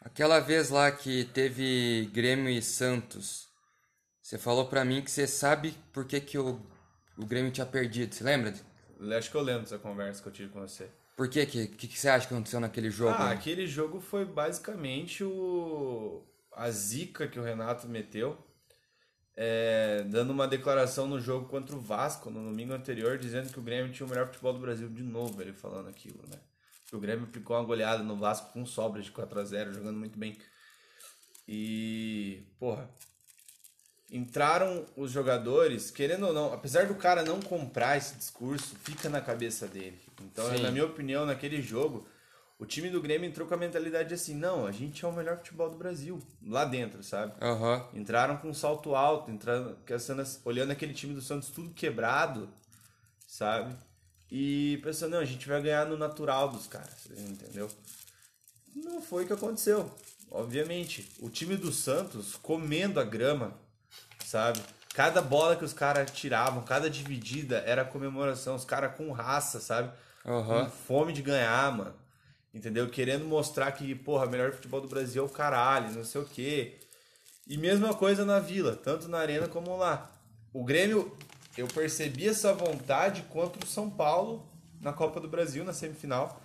[SPEAKER 1] Aquela vez lá que teve Grêmio e Santos, você falou pra mim que você sabe por que, que o, o Grêmio tinha perdido. Você lembra?
[SPEAKER 3] Acho que eu lembro dessa conversa que eu tive com você.
[SPEAKER 1] Por que que, que, que você acha que aconteceu naquele jogo?
[SPEAKER 3] Ah,
[SPEAKER 1] né?
[SPEAKER 3] aquele jogo foi basicamente o a zica que o Renato meteu, é, dando uma declaração no jogo contra o Vasco no domingo anterior, dizendo que o Grêmio tinha o melhor futebol do Brasil de novo, ele falando aquilo, né? Que o Grêmio aplicou uma goleada no Vasco com sobra de 4 a 0 jogando muito bem. E, porra, entraram os jogadores, querendo ou não, apesar do cara não comprar esse discurso, fica na cabeça dele. Então,
[SPEAKER 1] Sim.
[SPEAKER 3] na minha opinião, naquele jogo, o time do Grêmio entrou com a mentalidade assim: não, a gente é o melhor futebol do Brasil, lá dentro, sabe?
[SPEAKER 1] Aham.
[SPEAKER 3] Entraram com um salto alto, entrando, olhando aquele time do Santos tudo quebrado, sabe? E pensando, não, a gente vai ganhar no natural dos caras, entendeu? Não foi o que aconteceu. Obviamente, o time do Santos comendo a grama, sabe? Cada bola que os caras tiravam, cada dividida era comemoração, os caras com raça, sabe?
[SPEAKER 1] Aham.
[SPEAKER 3] Com fome de ganhar, mano. Entendeu? Querendo mostrar que, porra, o melhor futebol do Brasil é o caralho, não sei o quê. E mesma coisa na Vila, tanto na Arena como lá. O Grêmio, eu percebi essa vontade contra o São Paulo na Copa do Brasil, na semifinal.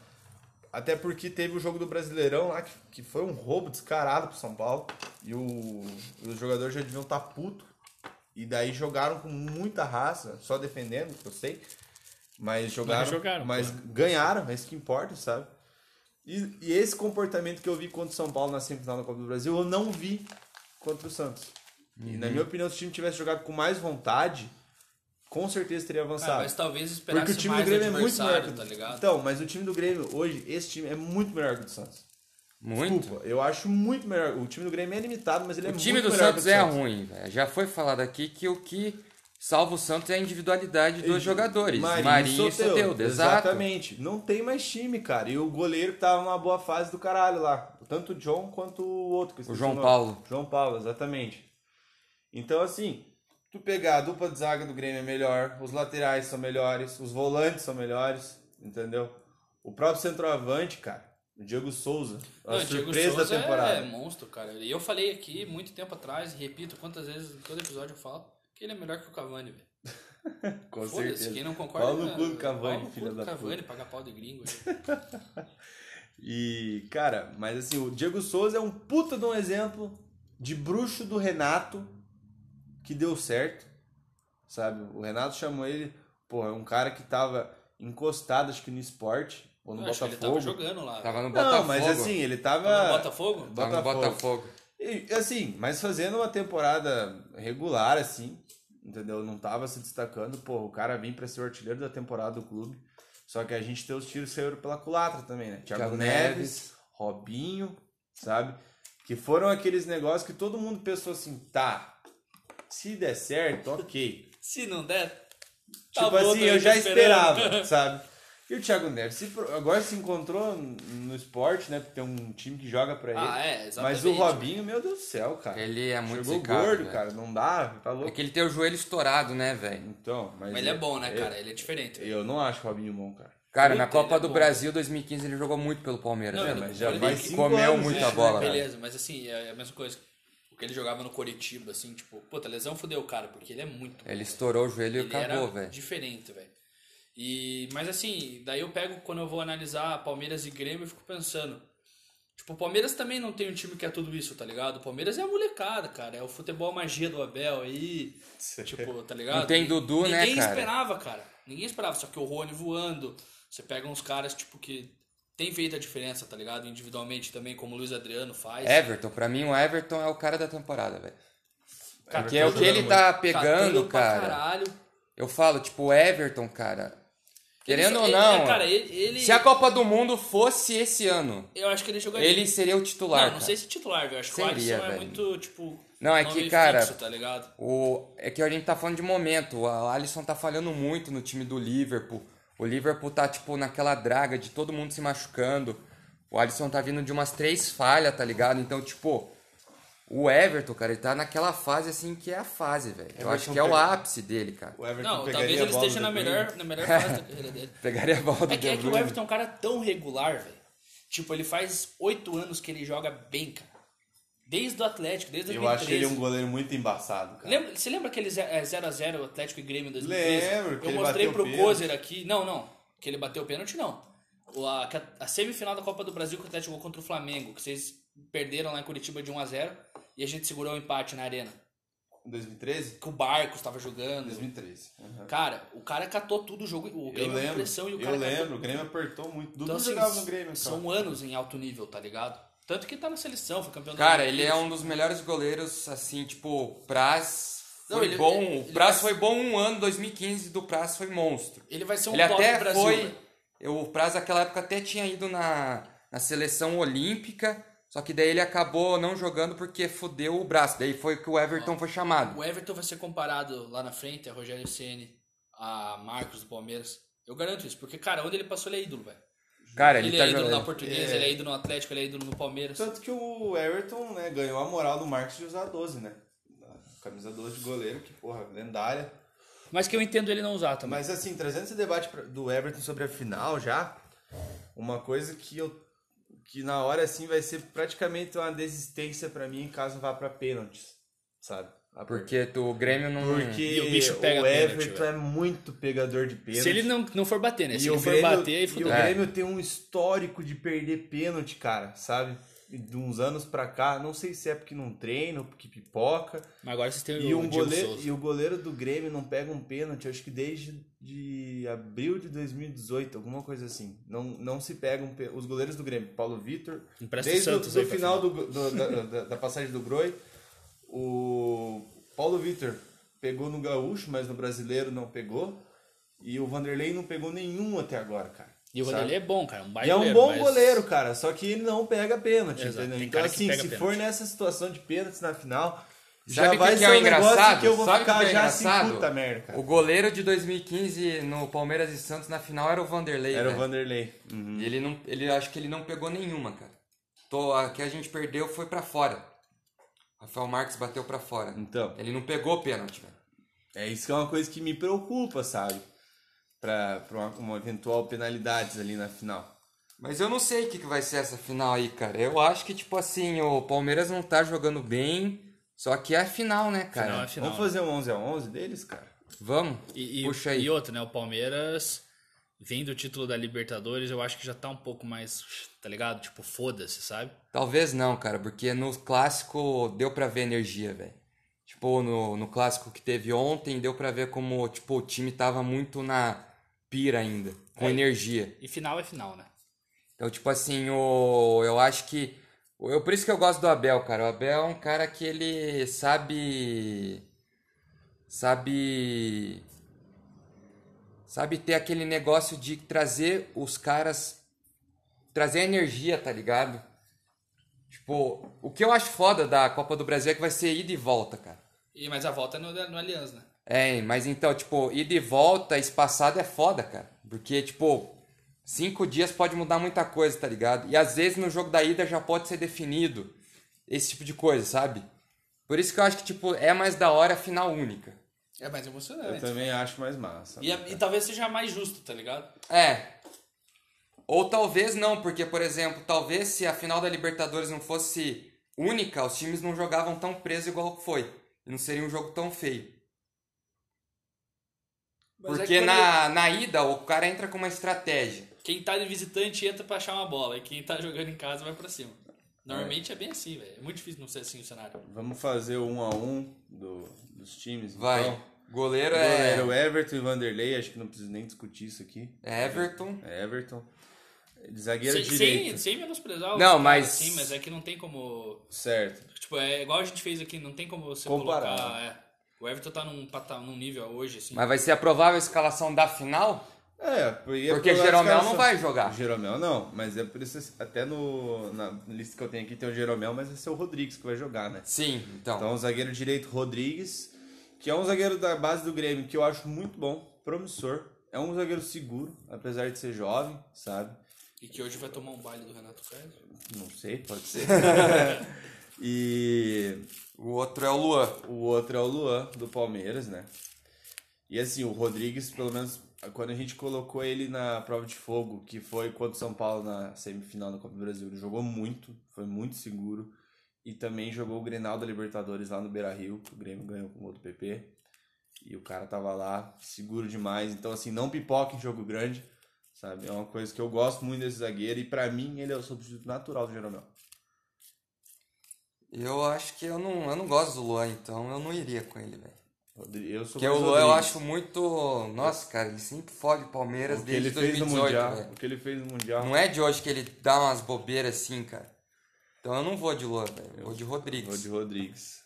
[SPEAKER 3] Até porque teve o jogo do Brasileirão lá, que, que foi um roubo descarado pro São Paulo. E o, os jogadores já deviam estar puto. E daí jogaram com muita raça, só defendendo, que eu sei. Mas jogaram,
[SPEAKER 2] jogaram,
[SPEAKER 3] mas ganharam, é isso que importa, sabe? E, e esse comportamento que eu vi contra o São Paulo na semifinal da Copa do Brasil, eu não vi contra o Santos. E na minha opinião, se o time tivesse jogado com mais vontade, com certeza teria avançado.
[SPEAKER 2] Cara, mas talvez esperasse
[SPEAKER 3] Porque o time
[SPEAKER 2] mais
[SPEAKER 3] do Grêmio é muito melhor
[SPEAKER 2] tá ligado?
[SPEAKER 3] Então, mas o time do Grêmio hoje, esse time é muito melhor que o do Santos.
[SPEAKER 1] Muito.
[SPEAKER 3] Desculpa, eu acho muito melhor. O time do Grêmio é limitado, mas ele é
[SPEAKER 1] O
[SPEAKER 3] muito
[SPEAKER 1] time do
[SPEAKER 3] melhor
[SPEAKER 1] Santos
[SPEAKER 3] o
[SPEAKER 1] é
[SPEAKER 3] Santos.
[SPEAKER 1] ruim, velho. Já foi falado aqui que o que salva o Santos é a individualidade dos jogadores.
[SPEAKER 3] Marinho,
[SPEAKER 1] Marinho, e exato.
[SPEAKER 3] Exatamente. Não tem mais time, cara. E o goleiro tava numa boa fase do caralho lá. Tanto o John quanto o outro. esqueci
[SPEAKER 1] João. Paulo.
[SPEAKER 3] João Paulo, exatamente. Então, assim, tu pegar a dupla de zaga do Grêmio é melhor, os laterais são melhores, os volantes são melhores, entendeu? O próprio centroavante, cara, o Diego Souza, a
[SPEAKER 2] Não, o Diego
[SPEAKER 3] surpresa
[SPEAKER 2] Souza
[SPEAKER 3] da temporada.
[SPEAKER 2] é monstro, cara. E eu falei aqui muito tempo atrás, e repito quantas vezes, em todo episódio eu falo, que ele é melhor que o Cavani, velho.
[SPEAKER 3] Com certeza.
[SPEAKER 2] quem não concorda...
[SPEAKER 3] Pau no cu do
[SPEAKER 2] é-
[SPEAKER 3] Cavani,
[SPEAKER 2] cu
[SPEAKER 3] filho
[SPEAKER 2] do
[SPEAKER 3] da
[SPEAKER 2] Cavani,
[SPEAKER 3] puta.
[SPEAKER 2] pagar pau de gringo.
[SPEAKER 3] E, cara, mas assim, o Diego Souza é um puta de um exemplo de bruxo do Renato que deu certo, sabe? O Renato chamou ele, pô, é um cara que tava encostado, acho que no esporte, ou no
[SPEAKER 2] Eu acho que ele
[SPEAKER 3] Botafogo.
[SPEAKER 2] tava jogando lá.
[SPEAKER 1] Tava no
[SPEAKER 3] Não,
[SPEAKER 1] Botafogo.
[SPEAKER 3] mas assim, ele tava...
[SPEAKER 2] Tava no Botafogo?
[SPEAKER 1] Tava no Botafogo.
[SPEAKER 3] E, assim, mas fazendo uma temporada regular, assim, entendeu? Não tava se destacando. Pô, o cara vinha pra ser o artilheiro da temporada do clube. Só que a gente tem os tiros que saíram pela culatra também, né? Thiago,
[SPEAKER 1] Thiago
[SPEAKER 3] Neves,
[SPEAKER 1] Neves.
[SPEAKER 3] Robinho, sabe? Que foram aqueles negócios que todo mundo pensou assim, tá, se der certo, ok.
[SPEAKER 2] Se não der, tá
[SPEAKER 3] tipo
[SPEAKER 2] bom,
[SPEAKER 3] assim, eu já
[SPEAKER 2] esperando.
[SPEAKER 3] esperava, sabe? E o Thiago Neves se agora se encontrou no esporte, né? Porque tem um time que joga pra ele.
[SPEAKER 2] Ah, é, exatamente.
[SPEAKER 3] Mas o Robinho, meu Deus do céu, cara.
[SPEAKER 1] Ele é muito
[SPEAKER 3] Chegou
[SPEAKER 1] zicado,
[SPEAKER 3] gordo,
[SPEAKER 1] velho.
[SPEAKER 3] cara. Não dá, tá
[SPEAKER 1] É
[SPEAKER 3] louco.
[SPEAKER 1] que ele tem o joelho estourado, né, velho?
[SPEAKER 3] Então, mas...
[SPEAKER 2] Mas ele é bom, né,
[SPEAKER 3] eu-
[SPEAKER 2] cara? Ele é diferente.
[SPEAKER 3] Eu, não acho o Robinho bom, cara.
[SPEAKER 1] Cara,
[SPEAKER 2] Puta,
[SPEAKER 1] na Copa
[SPEAKER 2] é
[SPEAKER 1] do
[SPEAKER 2] bom.
[SPEAKER 1] Brasil 2015 ele jogou muito pelo Palmeiras.
[SPEAKER 2] Não,
[SPEAKER 1] né, velho?
[SPEAKER 3] Mas já vai
[SPEAKER 1] comeu
[SPEAKER 3] anos,
[SPEAKER 1] muita
[SPEAKER 3] né?
[SPEAKER 1] bola, velho.
[SPEAKER 2] Beleza, mas assim, é a mesma coisa. O que ele jogava no Coritiba, assim, tipo, puta, lesão fudeu o cara, porque ele é muito bom.
[SPEAKER 1] Ele estourou o joelho e
[SPEAKER 2] Ele
[SPEAKER 1] acabou,
[SPEAKER 2] era
[SPEAKER 1] velho.
[SPEAKER 2] diferente, velho. E, mas assim, daí eu pego, quando eu vou analisar Palmeiras e Grêmio, eu fico pensando. Tipo, o Palmeiras também não tem um time que é tudo isso, tá ligado? O Palmeiras é a molecada, cara. É o futebol magia do Abel aí. Tipo, tá ligado?
[SPEAKER 1] Não tem Dudu, né,
[SPEAKER 2] Ninguém
[SPEAKER 1] cara?
[SPEAKER 2] esperava, cara. Ninguém esperava. Só que o Rony voando. Você pega uns caras, tipo, que tem feito a diferença, tá ligado? Individualmente também, como o Luiz Adriano faz.
[SPEAKER 1] Everton, pra mim o Everton é o cara da temporada, velho. Porque é o
[SPEAKER 2] tá
[SPEAKER 1] que ele tá
[SPEAKER 2] muito.
[SPEAKER 1] pegando, cara.
[SPEAKER 2] caralho.
[SPEAKER 1] Eu falo, tipo, o Everton, cara. Querendo ou
[SPEAKER 2] Ele-
[SPEAKER 1] não,
[SPEAKER 2] é, cara, ele, ele-
[SPEAKER 1] se a Copa do Mundo fosse esse ano,
[SPEAKER 2] eu acho que ele jogaria.
[SPEAKER 1] ele seria o titular.
[SPEAKER 2] Não, não
[SPEAKER 1] cara.
[SPEAKER 2] sei se titular, velho. Acho que
[SPEAKER 1] Seria,
[SPEAKER 2] o Alisson é
[SPEAKER 1] velho.
[SPEAKER 2] muito, tipo.
[SPEAKER 1] Não, é que, cara,
[SPEAKER 2] fixo, tá ligado?
[SPEAKER 1] O, é que a gente tá falando de momento. O Alisson tá falhando muito no time do Liverpool. O Liverpool tá, tipo, naquela draga de todo mundo se machucando. O Alisson tá vindo de umas três falhas, tá ligado? Então, tipo, o Everton, cara, ele tá naquela fase assim que é a fase, velho. Eu acho que é o ápice dele, cara.
[SPEAKER 3] O Everton
[SPEAKER 2] Não, talvez
[SPEAKER 3] a
[SPEAKER 2] ele esteja na melhor, na melhor fase da carreira dele.
[SPEAKER 1] Pegaria a bola do
[SPEAKER 2] É que, é que o. Everton é um cara tão regular, velho. Tipo, ele faz oito anos que ele joga bem, cara. Desde o Atlético, desde
[SPEAKER 3] Eu
[SPEAKER 2] 2013.
[SPEAKER 3] acho ele um goleiro muito embaçado, cara.
[SPEAKER 2] Lembra, você lembra aquele 0x0 Atlético e Grêmio em 2013?
[SPEAKER 3] Lembro, que
[SPEAKER 2] Eu
[SPEAKER 3] ele
[SPEAKER 2] mostrei
[SPEAKER 3] bateu
[SPEAKER 2] pro. Kozer aqui. Não, não. Que ele bateu o pênalti, não. A- a semifinal da Copa do Brasil que o Atlético jogou contra o Flamengo. Que vocês perderam lá em Curitiba de 1x0 e a gente segurou o empate na arena.
[SPEAKER 3] Em 2013?
[SPEAKER 2] Que o Barcos tava jogando.
[SPEAKER 3] 2013. Uhum.
[SPEAKER 2] Cara, o cara catou tudo o jogo. O
[SPEAKER 3] Eu
[SPEAKER 2] Grêmio com
[SPEAKER 3] lembro,
[SPEAKER 2] pressão e o
[SPEAKER 3] eu
[SPEAKER 2] cara
[SPEAKER 3] lembro,
[SPEAKER 2] catou.
[SPEAKER 3] o Grêmio apertou muito. Dudu
[SPEAKER 2] Então, assim,
[SPEAKER 3] jogava no Grêmio, cara.
[SPEAKER 2] são anos em alto nível, tá ligado? Tanto que tá na seleção, foi campeão da
[SPEAKER 1] Cara,
[SPEAKER 2] Liga.
[SPEAKER 1] ele é um dos melhores goleiros, assim, tipo, Praz.
[SPEAKER 2] Não,
[SPEAKER 1] Foi
[SPEAKER 2] ele-
[SPEAKER 1] bom.
[SPEAKER 2] ele-
[SPEAKER 1] o
[SPEAKER 2] ele
[SPEAKER 1] Praz
[SPEAKER 2] vai-
[SPEAKER 1] foi bom um ano, 2015, do Praz foi monstro.
[SPEAKER 2] Ele vai ser um
[SPEAKER 1] Ele
[SPEAKER 2] top
[SPEAKER 1] até
[SPEAKER 2] do Brasil,
[SPEAKER 1] foi. eu- O Praz naquela época até tinha ido na, na seleção olímpica. Só que daí ele acabou não jogando porque fudeu o braço. Daí foi que o Everton foi chamado.
[SPEAKER 2] O Everton vai ser comparado lá na frente a Rogério Ceni, a Marcos do Palmeiras. Eu garanto isso, porque, cara, onde ele passou, ele é ídolo, velho.
[SPEAKER 1] Cara,
[SPEAKER 2] Ele,
[SPEAKER 1] ele,
[SPEAKER 2] é
[SPEAKER 1] tá
[SPEAKER 2] ídolo na
[SPEAKER 1] jogando.
[SPEAKER 2] Portuguesa,
[SPEAKER 3] É.
[SPEAKER 2] ele é ídolo no Atlético, ele é ídolo no Palmeiras.
[SPEAKER 3] Tanto que o Everton, né, ganhou a moral do Marcos de usar a 12, né? Camisa 12 de goleiro, que, porra, lendária.
[SPEAKER 2] Mas que eu entendo ele não usar também.
[SPEAKER 3] Mas assim, trazendo esse debate do Everton sobre a final já, uma coisa que eu que na hora assim vai ser praticamente uma desistência pra mim caso vá pra pênaltis, sabe?
[SPEAKER 1] Porque tu- o Grêmio não.
[SPEAKER 3] Porque
[SPEAKER 2] E o bicho pega
[SPEAKER 3] o
[SPEAKER 2] pênalti,
[SPEAKER 3] Everton
[SPEAKER 2] velho.
[SPEAKER 3] é muito pegador de pênalti.
[SPEAKER 2] Se ele não, não for bater, né? Se
[SPEAKER 3] e
[SPEAKER 2] ele
[SPEAKER 3] o
[SPEAKER 2] for
[SPEAKER 3] Grêmio,
[SPEAKER 2] bater, aí
[SPEAKER 3] e o.
[SPEAKER 1] É.
[SPEAKER 3] Grêmio tem um histórico de perder pênalti, cara, sabe? De uns anos pra cá, não sei se é porque não treina ou porque pipoca.
[SPEAKER 2] Mas agora vocês têm
[SPEAKER 3] E,
[SPEAKER 2] o
[SPEAKER 3] um goleiro, e o goleiro do Grêmio não pega um pênalti, acho que desde de abril de 2018, alguma coisa assim. Não, não se pegam pê- os goleiros do Grêmio, Paulo Vitor,
[SPEAKER 2] o
[SPEAKER 3] desde
[SPEAKER 2] Santos
[SPEAKER 3] do, final do, do- da, da- da passagem do Groi, o Paulo Vitor pegou no Gaúcho, mas no Brasileiro não pegou. E o Vanderlei não pegou nenhum até agora, cara.
[SPEAKER 2] E o
[SPEAKER 3] sabe?
[SPEAKER 2] Vanderlei é bom, cara. Um
[SPEAKER 3] E é um bom
[SPEAKER 2] mas-
[SPEAKER 3] goleiro, cara. Só que ele não pega pênalti,
[SPEAKER 2] Exato,
[SPEAKER 3] entendeu?
[SPEAKER 2] tem
[SPEAKER 3] Então,
[SPEAKER 2] cara que
[SPEAKER 3] assim, se
[SPEAKER 2] pênalti.
[SPEAKER 3] for nessa situação de pênaltis na final,
[SPEAKER 1] Sabe
[SPEAKER 3] já
[SPEAKER 1] o que
[SPEAKER 3] vai
[SPEAKER 1] que
[SPEAKER 3] ser
[SPEAKER 1] é o
[SPEAKER 3] um negócio
[SPEAKER 1] engraçado?
[SPEAKER 3] que eu vou
[SPEAKER 1] Sabe o
[SPEAKER 3] ficar
[SPEAKER 1] que é
[SPEAKER 3] já assim,
[SPEAKER 1] engraçado?
[SPEAKER 3] puta merda, cara.
[SPEAKER 1] O goleiro de 2015 no Palmeiras e Santos na final era o Vanderlei.
[SPEAKER 3] Era o
[SPEAKER 1] velho.
[SPEAKER 3] Vanderlei. Uhum.
[SPEAKER 1] E ele não, ele acho que ele não pegou nenhuma, cara. Tô, a que a gente perdeu foi pra fora. Rafael Marques bateu pra fora.
[SPEAKER 3] Então,
[SPEAKER 1] Ele não pegou pênalti, velho.
[SPEAKER 3] é isso que é uma coisa que me preocupa, sabe? Pra, pra uma, uma eventual penalidades ali na final.
[SPEAKER 1] Mas eu não sei o que, que vai ser essa final aí, cara. Eu acho que, tipo assim, o Palmeiras não tá jogando bem. Só que é a final, né, cara?
[SPEAKER 2] Final é final.
[SPEAKER 3] Vamos fazer um 11 a 11 deles, cara?
[SPEAKER 1] Vamos?
[SPEAKER 2] E, e,
[SPEAKER 1] Puxa aí.
[SPEAKER 2] e outro, né? O Palmeiras, vendo o título da Libertadores, eu acho que já tá um pouco mais, tá ligado? Tipo, foda-se, sabe?
[SPEAKER 1] Talvez não, cara, porque no clássico deu pra ver energia, velho. Tipo, no, no clássico que teve ontem, deu pra ver como, tipo, o time tava muito na pira ainda, com
[SPEAKER 2] É.
[SPEAKER 1] energia.
[SPEAKER 2] E final é final, né?
[SPEAKER 1] Então, tipo assim, o, eu acho que. Eu, por isso que eu gosto do Abel, cara. O Abel é um cara que ele sabe. Sabe. Sabe ter aquele negócio de trazer os caras. Trazer energia, tá ligado? Tipo, o que eu acho foda da Copa do Brasil é que vai ser ida e volta, cara.
[SPEAKER 2] E, mas a volta é no, no Allianz, né?
[SPEAKER 1] É, mas então, tipo, ida e volta, espaçado é foda, cara. Porque, tipo, cinco dias pode mudar muita coisa, tá ligado? E às vezes no jogo da ida já pode ser definido esse tipo de coisa, sabe? Por isso que eu acho que, tipo, é mais da hora a final única.
[SPEAKER 2] É mais
[SPEAKER 3] Eu
[SPEAKER 2] emocionante.
[SPEAKER 3] também acho mais massa.
[SPEAKER 2] E, e talvez seja mais justo, tá ligado?
[SPEAKER 1] É. Ou talvez não, porque, por exemplo, talvez se a final da Libertadores não fosse única, os times não jogavam tão preso igual foi. E não seria um jogo tão feio.
[SPEAKER 2] Mas é
[SPEAKER 1] Porque
[SPEAKER 2] que quando
[SPEAKER 1] na, na ida o cara entra com uma estratégia.
[SPEAKER 2] Quem tá de visitante entra pra achar uma bola. E quem tá jogando em casa vai pra cima. Normalmente é, bem assim, velho. É muito difícil não ser assim o cenário.
[SPEAKER 3] Vamos fazer o 1 a 1 do, dos times.
[SPEAKER 1] Vai.
[SPEAKER 3] Então.
[SPEAKER 1] Goleiro é
[SPEAKER 3] Goleiro Everton e Vanderlei, acho que não preciso nem discutir isso aqui.
[SPEAKER 1] Everton.
[SPEAKER 3] É Everton. Zagueiro
[SPEAKER 2] Sem, sem,
[SPEAKER 3] direito.
[SPEAKER 2] sem menosprezar os
[SPEAKER 1] Não, mas-
[SPEAKER 2] Sim, mas é que não tem como.
[SPEAKER 3] Certo.
[SPEAKER 2] Tipo, é igual a gente fez aqui, não tem como você
[SPEAKER 3] Comparar.
[SPEAKER 2] colocar. é. O Everton tá num, num nível hoje, assim.
[SPEAKER 1] Mas vai ser a provável escalação da final?
[SPEAKER 3] É, porque,
[SPEAKER 1] Porque
[SPEAKER 3] pela
[SPEAKER 1] Jeromel não vai jogar.
[SPEAKER 3] Jeromel não, mas é por isso até no, na lista que eu tenho aqui tem o Jeromel, mas vai ser o Rodrigues que vai jogar, né?
[SPEAKER 1] Sim, então.
[SPEAKER 3] Então, o zagueiro direito Rodrigues, que é um zagueiro da base do Grêmio que eu acho muito bom, promissor. É um zagueiro seguro, apesar de ser jovem, sabe?
[SPEAKER 2] E que hoje vai tomar um baile do Renato Fred.
[SPEAKER 3] Não sei, pode ser. e
[SPEAKER 1] O outro é o Luan.
[SPEAKER 3] o outro é o Luan, do Palmeiras, né? E assim, o Rodrigues, pelo menos quando a gente colocou ele na prova de fogo, que foi contra o São Paulo na semifinal da Copa do Brasil, ele jogou muito, foi muito seguro. E também jogou o Grenal da Libertadores lá no Beira Rio, que o Grêmio ganhou com o PP. E o cara tava lá, seguro demais. Então, assim, não pipoca em jogo grande, sabe? É uma coisa que eu gosto muito desse zagueiro. E pra mim, ele é o substituto natural do Jeromel.
[SPEAKER 1] Eu acho que eu não, eu não gosto do Luan, então eu não iria com ele, velho.
[SPEAKER 3] Eu sou
[SPEAKER 1] Porque o Luan eu acho muito. Nossa, cara, ele sempre fode o Palmeiras
[SPEAKER 3] o
[SPEAKER 1] desde
[SPEAKER 3] ele fez no
[SPEAKER 1] 2018,
[SPEAKER 3] Mundial.
[SPEAKER 1] velho.
[SPEAKER 3] O que ele fez no Mundial.
[SPEAKER 1] Não é de hoje que ele dá umas bobeiras assim, cara. Então eu não vou de Luan, velho. Eu vou de Rodrigues.
[SPEAKER 3] Vou de Rodrigues.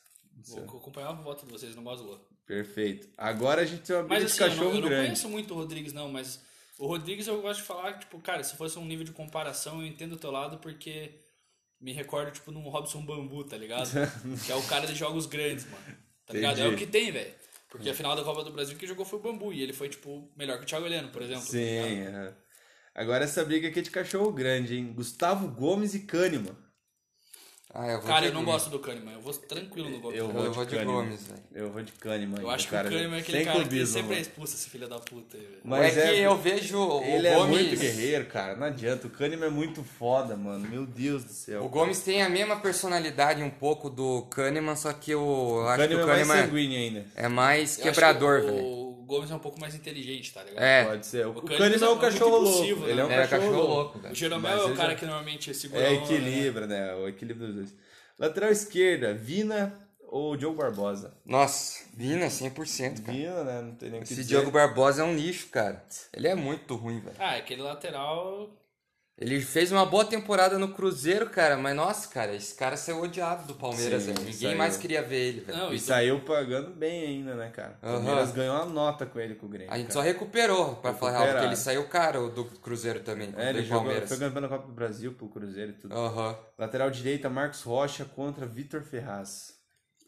[SPEAKER 2] Vou acompanhar o voto de vocês, não gosto do Luan.
[SPEAKER 3] Perfeito. Agora a gente tem uma briga
[SPEAKER 2] Mas
[SPEAKER 3] de
[SPEAKER 2] assim, eu não,
[SPEAKER 3] cachorro
[SPEAKER 2] eu não
[SPEAKER 3] grande.
[SPEAKER 2] conheço muito o Rodrigues, não, mas o Rodrigues eu gosto de falar, tipo, cara, se fosse um nível de comparação, eu entendo o teu lado porque me recordo, tipo, num Robson Bambu, tá ligado? que é o cara de jogos grandes, mano. Tá ligado? É
[SPEAKER 3] Entendi.
[SPEAKER 2] o que tem, velho. Porque a final da Copa do Brasil que jogou foi o Bambu e ele foi, tipo, melhor que o Thiago Heleno, por exemplo. tá
[SPEAKER 3] Sim.
[SPEAKER 2] ligado?
[SPEAKER 3] é. Agora essa briga aqui é de cachorro grande, hein? Gustavo Gomes e Kahneman.
[SPEAKER 1] Ah, eu vou
[SPEAKER 2] Cara,
[SPEAKER 1] de
[SPEAKER 2] eu não gosto do Kahneman, eu vou tranquilo no Gomes.
[SPEAKER 3] Eu
[SPEAKER 2] Eu,
[SPEAKER 3] vou,
[SPEAKER 1] Eu vou de
[SPEAKER 3] Kahneman.
[SPEAKER 1] Gomes, velho.
[SPEAKER 3] Eu vou de Kahneman. ainda,
[SPEAKER 2] acho que o Kahneman é aquele cara que
[SPEAKER 3] clubismo,
[SPEAKER 2] sempre é
[SPEAKER 3] mano.
[SPEAKER 2] expulso, esse filho da puta.
[SPEAKER 3] Mas
[SPEAKER 1] é,
[SPEAKER 3] é-
[SPEAKER 1] que eu vejo o
[SPEAKER 3] Ele é muito guerreiro, cara. Não adianta. O Kahneman é muito foda, mano. Meu Deus do céu.
[SPEAKER 1] O Gomes tem a mesma personalidade um pouco do Kahneman, só que eu
[SPEAKER 3] O
[SPEAKER 1] acho que
[SPEAKER 3] Kahneman
[SPEAKER 1] o
[SPEAKER 3] é mais
[SPEAKER 1] Kahneman
[SPEAKER 3] sanguíneo ainda.
[SPEAKER 1] é mais
[SPEAKER 2] Eu
[SPEAKER 1] quebrador,
[SPEAKER 2] que
[SPEAKER 1] velho.
[SPEAKER 2] O Gomes é um pouco mais inteligente, tá ligado?
[SPEAKER 1] É,
[SPEAKER 3] Pode ser. O,
[SPEAKER 2] O
[SPEAKER 3] o é
[SPEAKER 2] é
[SPEAKER 3] um
[SPEAKER 2] muito
[SPEAKER 3] cachorro louco.
[SPEAKER 2] né?
[SPEAKER 3] Ele é um
[SPEAKER 1] é
[SPEAKER 3] cachorro,
[SPEAKER 1] cachorro
[SPEAKER 3] louco.
[SPEAKER 1] louco,
[SPEAKER 2] O
[SPEAKER 1] velho.
[SPEAKER 2] Jeromel
[SPEAKER 3] Mas
[SPEAKER 2] é o cara
[SPEAKER 3] já-
[SPEAKER 2] que normalmente segura
[SPEAKER 3] É
[SPEAKER 2] a onda, né?
[SPEAKER 3] né? O equilíbrio dos dois. Lateral esquerda, Vina ou Diogo Barbosa?
[SPEAKER 1] Nossa, Vina 100%, cara.
[SPEAKER 3] Vina, né? Não tem nem o que
[SPEAKER 1] Esse
[SPEAKER 3] dizer.
[SPEAKER 1] Diogo Barbosa é um lixo, cara. Ele é muito ruim, velho.
[SPEAKER 2] Ah, aquele lateral.
[SPEAKER 1] Ele fez uma boa temporada no Cruzeiro, cara, mas nossa, cara, esse cara saiu odiado do Palmeiras,
[SPEAKER 3] Sim,
[SPEAKER 1] velho. Ninguém
[SPEAKER 3] saiu.
[SPEAKER 1] mais queria ver ele, velho.
[SPEAKER 2] Não,
[SPEAKER 3] E saiu pagando bem ainda, né, cara? O. Palmeiras ganhou uma nota com ele com o Grêmio.
[SPEAKER 1] A gente
[SPEAKER 3] cara.
[SPEAKER 1] só recuperou, pra falar a real, porque ele saiu caro do Cruzeiro também,
[SPEAKER 3] É, ele
[SPEAKER 1] o
[SPEAKER 3] jogou,
[SPEAKER 1] Palmeiras.
[SPEAKER 3] foi campeão da Copa do Brasil pro Cruzeiro e tudo.
[SPEAKER 1] Aham.
[SPEAKER 3] Lateral direita, Marcos Rocha contra Vitor Ferraz.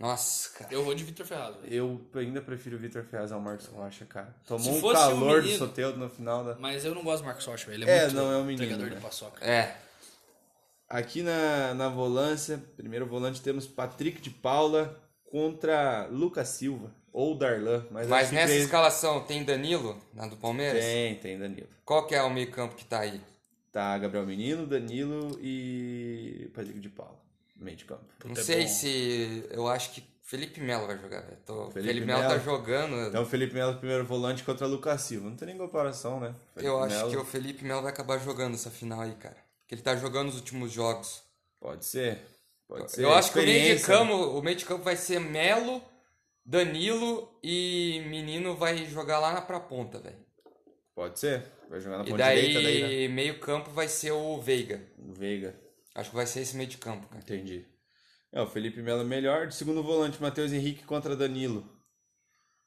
[SPEAKER 1] Nossa, cara.
[SPEAKER 2] eu vou de Vitor Ferraz. velho.
[SPEAKER 3] Eu ainda prefiro o Vitor Ferraz ao Marcos Rocha, cara. Tomou um
[SPEAKER 2] fosse um
[SPEAKER 3] calor do
[SPEAKER 2] menino-
[SPEAKER 3] Soteldo no final da.
[SPEAKER 2] Mas eu não gosto do Marcos Rocha, velho. Ele é,
[SPEAKER 3] É,
[SPEAKER 2] muito
[SPEAKER 3] não é um menino,
[SPEAKER 2] entregador
[SPEAKER 3] né?
[SPEAKER 2] de paçoca.
[SPEAKER 1] É.
[SPEAKER 3] Aqui na, na volância, primeiro volante, temos Patrick de Paula contra Lucas Silva. Ou Darlan. Mas,
[SPEAKER 1] Mas nessa
[SPEAKER 3] três-
[SPEAKER 1] escalação tem Danilo, na do Palmeiras?
[SPEAKER 3] Tem, tem Danilo.
[SPEAKER 1] Qual que é o meio campo que tá aí?
[SPEAKER 3] Tá Gabriel Menino, Danilo e Patrick de Paula. Meio de campo.
[SPEAKER 1] Não
[SPEAKER 2] Puta, é
[SPEAKER 1] sei
[SPEAKER 2] bom.
[SPEAKER 1] se... Eu acho que Felipe Melo vai jogar, velho. Tô...
[SPEAKER 3] Felipe
[SPEAKER 1] Felipe, Melo tá jogando...
[SPEAKER 3] Então, Felipe Melo, primeiro volante contra Lucas Silva. Não tem nem comparação, né? Felipe
[SPEAKER 1] eu acho
[SPEAKER 3] Melo-
[SPEAKER 1] que o Felipe Melo vai acabar jogando essa final aí, cara. Porque ele tá jogando os últimos jogos.
[SPEAKER 3] Pode ser. Pode ser.
[SPEAKER 1] Eu acho que o meio, de
[SPEAKER 3] Experiência,
[SPEAKER 1] campo, o meio de campo vai ser Melo, Danilo e Menino vai jogar lá na pra ponta, velho.
[SPEAKER 3] Pode ser. Vai jogar na
[SPEAKER 1] E
[SPEAKER 3] ponta
[SPEAKER 1] daí,
[SPEAKER 3] direita daí, né?
[SPEAKER 1] meio campo vai ser o Veiga.
[SPEAKER 3] O Veiga.
[SPEAKER 1] Acho que vai ser esse meio de campo, cara.
[SPEAKER 3] Entendi. É, o Felipe Melo é melhor. De segundo volante, Matheus Henrique contra Danilo.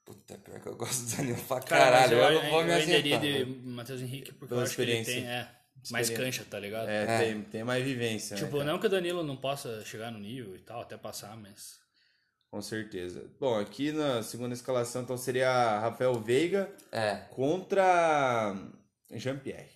[SPEAKER 1] Puta, pior que eu gosto do Danilo pra
[SPEAKER 2] Cara,
[SPEAKER 1] caralho.
[SPEAKER 2] eu,
[SPEAKER 1] Eu, não vou me
[SPEAKER 2] eu iria
[SPEAKER 1] ausentar.
[SPEAKER 2] de. Matheus Henrique porque
[SPEAKER 3] Pela
[SPEAKER 2] eu acho que ele
[SPEAKER 3] experiência.
[SPEAKER 2] tem é, mais cancha, tá ligado?
[SPEAKER 3] É,
[SPEAKER 1] É.
[SPEAKER 3] Tem, tem mais vivência,
[SPEAKER 2] Tipo,
[SPEAKER 3] né, cara?
[SPEAKER 2] não que o Danilo não possa chegar no nível e tal, até passar, mas.
[SPEAKER 3] Com certeza. Bom, aqui na segunda escalação, então, seria Rafael Veiga
[SPEAKER 1] É,
[SPEAKER 3] contra Jean-Pierre.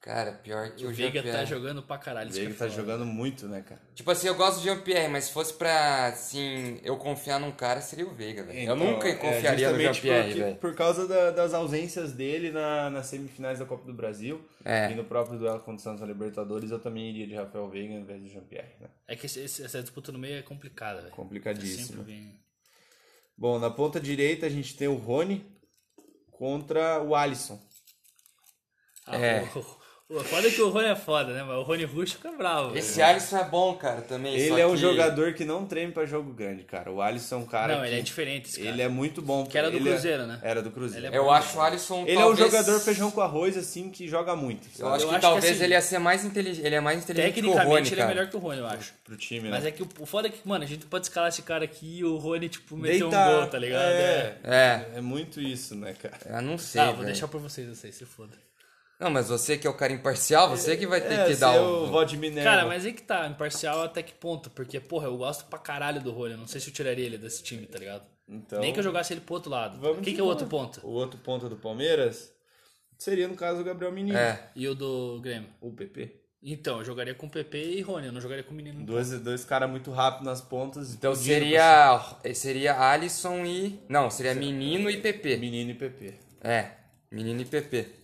[SPEAKER 1] Cara, pior que o,
[SPEAKER 2] O Veiga tá jogando pra caralho.
[SPEAKER 3] O Veiga
[SPEAKER 2] é
[SPEAKER 3] tá jogando muito, né, cara?
[SPEAKER 1] Tipo assim, eu gosto de Jean-Pierre, mas se fosse pra, assim, eu confiar num cara, seria o Veiga, velho. eu
[SPEAKER 3] Então,
[SPEAKER 1] nunca
[SPEAKER 3] é,
[SPEAKER 1] confiaria no
[SPEAKER 3] justamente
[SPEAKER 1] Jean-Pierre, velho.
[SPEAKER 3] Por causa da- das ausências dele na, nas semifinais da Copa do Brasil.
[SPEAKER 1] É.
[SPEAKER 3] E no próprio duelo contra o Santos na Libertadores, eu também iria de Rafael Veiga ao invés de Jean-Pierre, né?
[SPEAKER 2] É que esse- essa disputa no meio é complicada, velho.
[SPEAKER 3] Complicadíssimo.
[SPEAKER 2] Sempre vem.
[SPEAKER 3] Bom, na ponta direita a gente tem o Rony contra o Alisson.
[SPEAKER 2] Ah,
[SPEAKER 1] É.
[SPEAKER 2] o, o, foda é que o Rony é foda, né? Mas o Rony Rush fica bravo.
[SPEAKER 1] Esse
[SPEAKER 2] velho.
[SPEAKER 1] Alisson é bom, cara, também. só
[SPEAKER 3] Ele é um
[SPEAKER 1] que-
[SPEAKER 3] jogador que não treme pra jogo grande, cara. O Alisson é um cara
[SPEAKER 2] Não,
[SPEAKER 3] que...
[SPEAKER 2] ele é diferente, esse cara.
[SPEAKER 3] Ele é muito bom.
[SPEAKER 2] Que era do
[SPEAKER 3] Ele é-
[SPEAKER 2] Cruzeiro, né?
[SPEAKER 3] Era do Cruzeiro.
[SPEAKER 2] É
[SPEAKER 1] Eu acho o Alisson
[SPEAKER 3] Ele é um
[SPEAKER 1] talvez-
[SPEAKER 3] jogador feijão com arroz, assim, que joga muito.
[SPEAKER 1] Eu
[SPEAKER 3] sabe?
[SPEAKER 1] acho
[SPEAKER 2] Eu
[SPEAKER 1] que
[SPEAKER 2] acho que
[SPEAKER 1] talvez
[SPEAKER 2] assim,
[SPEAKER 1] ele ia ser mais inteligente. Ele é mais inteligente que o
[SPEAKER 2] Tecnicamente
[SPEAKER 1] Rony,
[SPEAKER 2] ele
[SPEAKER 1] cara.
[SPEAKER 2] é melhor que o Rony, eu acho.
[SPEAKER 3] Pro time, né?
[SPEAKER 2] Mas é que o, foda é que, mano, a gente pode escalar esse cara aqui e o Rony, tipo, meter um gol, tá ligado?
[SPEAKER 3] É,
[SPEAKER 1] É.
[SPEAKER 3] é muito isso, né, cara?
[SPEAKER 1] Eu não sei,
[SPEAKER 2] Ah, vou deixar pra vocês, eu sei, se foda.
[SPEAKER 1] Não, mas você que é o cara imparcial, você que vai ter
[SPEAKER 3] é,
[SPEAKER 1] que dar
[SPEAKER 3] ser
[SPEAKER 1] o...
[SPEAKER 3] o voto de Minerva.
[SPEAKER 2] Cara, mas aí que tá, imparcial até que ponto? Porque, porra, eu gosto pra caralho do Rony. Eu não sei se eu tiraria ele desse time, tá ligado?
[SPEAKER 3] Então,
[SPEAKER 2] Nem que eu jogasse ele pro outro lado. Quem
[SPEAKER 3] de
[SPEAKER 2] que é o outro ponto?
[SPEAKER 3] O outro ponto do Palmeiras seria, no caso, o Gabriel Menino.
[SPEAKER 1] É.
[SPEAKER 2] E o do Grêmio?
[SPEAKER 3] O PP.
[SPEAKER 2] Então, eu jogaria com PP e Rony, eu não jogaria com o menino.
[SPEAKER 3] Dois, dois caras muito rápidos nas pontas.
[SPEAKER 1] Então seria... Seria Alisson e... Não, seria Menino e PP.
[SPEAKER 3] Menino e PP.
[SPEAKER 1] É, Menino e PP.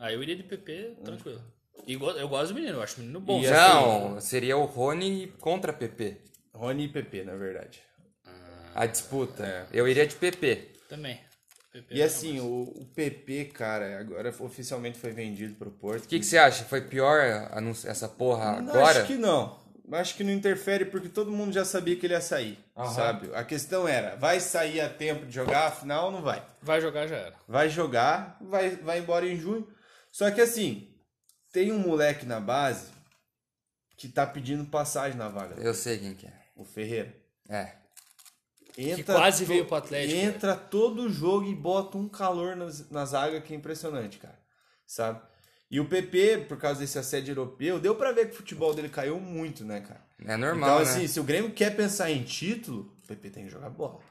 [SPEAKER 2] Aí eu iria de PP, tranquilo. E go- eu gosto do menino, eu acho o menino bom.
[SPEAKER 3] E
[SPEAKER 1] Não, seria o Rony contra PP.
[SPEAKER 3] Rony e PP, na verdade.
[SPEAKER 1] A disputa.
[SPEAKER 3] É.
[SPEAKER 1] Eu iria de PP.
[SPEAKER 2] Também. PP
[SPEAKER 3] E assim, o, o PP, cara, agora oficialmente foi vendido pro Porto.
[SPEAKER 1] O que, que você acha? Foi pior essa porra
[SPEAKER 3] Não,
[SPEAKER 1] agora?
[SPEAKER 3] Acho que não. Acho que não interfere porque todo mundo já sabia que ele ia sair,
[SPEAKER 1] Aham.
[SPEAKER 3] sabe? A questão era, vai sair a tempo de jogar, afinal ou não vai?
[SPEAKER 2] Vai jogar já era.
[SPEAKER 3] Vai jogar, vai, vai embora em junho. Só que assim, tem um moleque na base que tá pedindo passagem na vaga.
[SPEAKER 1] Eu sei quem que é.
[SPEAKER 3] O Ferreira.
[SPEAKER 1] É.
[SPEAKER 3] Entra
[SPEAKER 2] quase
[SPEAKER 3] to-
[SPEAKER 2] veio pro Atlético,
[SPEAKER 3] Entra todo jogo e bota um calor nas, na zaga que é impressionante, cara. Sabe? E o PP, por causa desse assédio europeu, deu pra ver que o futebol dele caiu muito, né, cara?
[SPEAKER 1] É normal,
[SPEAKER 3] então,
[SPEAKER 1] né?
[SPEAKER 3] assim, se o Grêmio quer pensar em título, o PP tem que jogar bola.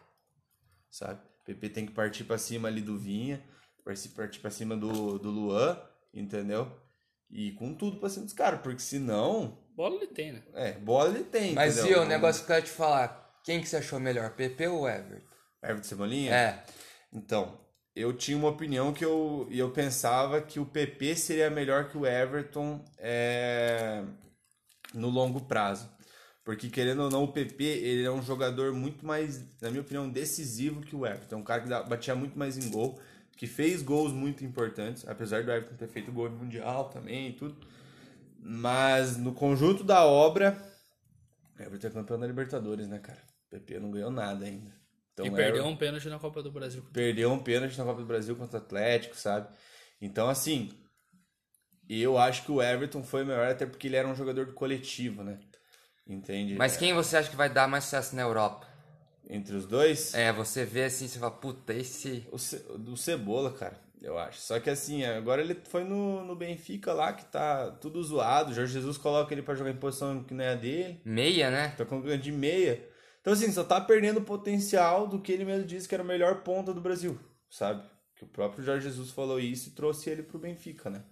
[SPEAKER 3] Sabe? O PP tem que partir pra cima ali do Vinha, partir, partir pra cima do, do Luan, entendeu? E com tudo pra cima dos caras, porque senão,
[SPEAKER 2] Bola ele tem, né?
[SPEAKER 3] é, bola ele tem,
[SPEAKER 1] Mas e
[SPEAKER 3] entendeu?
[SPEAKER 1] o negócio que eu ia te falar? Quem que você achou melhor, PP ou Everton?
[SPEAKER 3] Everton Cebolinha?
[SPEAKER 1] É.
[SPEAKER 3] Então, eu tinha uma opinião que eu, e eu pensava que o PP seria melhor que o Everton é, no longo prazo. Porque, querendo ou não, o PP ele é um jogador muito mais, na minha opinião, decisivo que o Everton. É um cara que dá- batia muito mais em gol, que fez gols muito importantes, apesar do Everton ter feito gol no Mundial também e tudo. Mas no conjunto da obra, o Everton é campeão da Libertadores, né, cara? O PP não ganhou nada ainda. Então,
[SPEAKER 2] e
[SPEAKER 3] o
[SPEAKER 2] perdeu
[SPEAKER 3] Everton-
[SPEAKER 2] um pênalti na Copa do Brasil.
[SPEAKER 3] perdeu um pênalti na Copa do Brasil contra o Atlético, sabe? Então, assim, E eu acho que o Everton foi melhor até porque ele era um jogador do coletivo, né? Entende?
[SPEAKER 1] Mas quem você acha que vai dar mais sucesso na Europa?
[SPEAKER 3] Entre os dois,
[SPEAKER 1] É, você vê assim, você fala, puta, esse.
[SPEAKER 3] o, Ce... do Cebola, cara, eu acho. Só que assim, agora ele foi no, no Benfica lá, que tá tudo zoado. O Jorge Jesus coloca ele pra jogar em posição que não é a dele.
[SPEAKER 1] Meia, né?
[SPEAKER 3] Tá com de meia. Então, assim, só tá perdendo o potencial do que ele mesmo disse que era o melhor ponta do Brasil, sabe? Que o próprio Jorge Jesus falou isso e trouxe ele pro Benfica, né?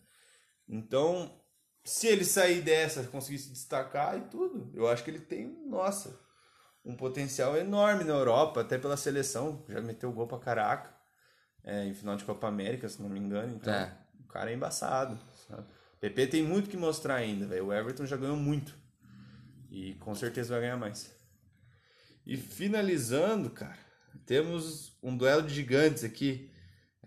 [SPEAKER 3] Então, se ele sair dessa, conseguir se destacar e tudo, eu acho que ele tem, nossa, um potencial enorme na Europa, até pela seleção. Já meteu gol pra caraca. É, em final de Copa América, se não me engano. Então,
[SPEAKER 1] É.
[SPEAKER 3] o cara é embaçado. Sabe? PP tem muito que mostrar ainda, velho. O Everton já ganhou muito. E com certeza vai ganhar mais. E finalizando, cara, temos um duelo de gigantes aqui.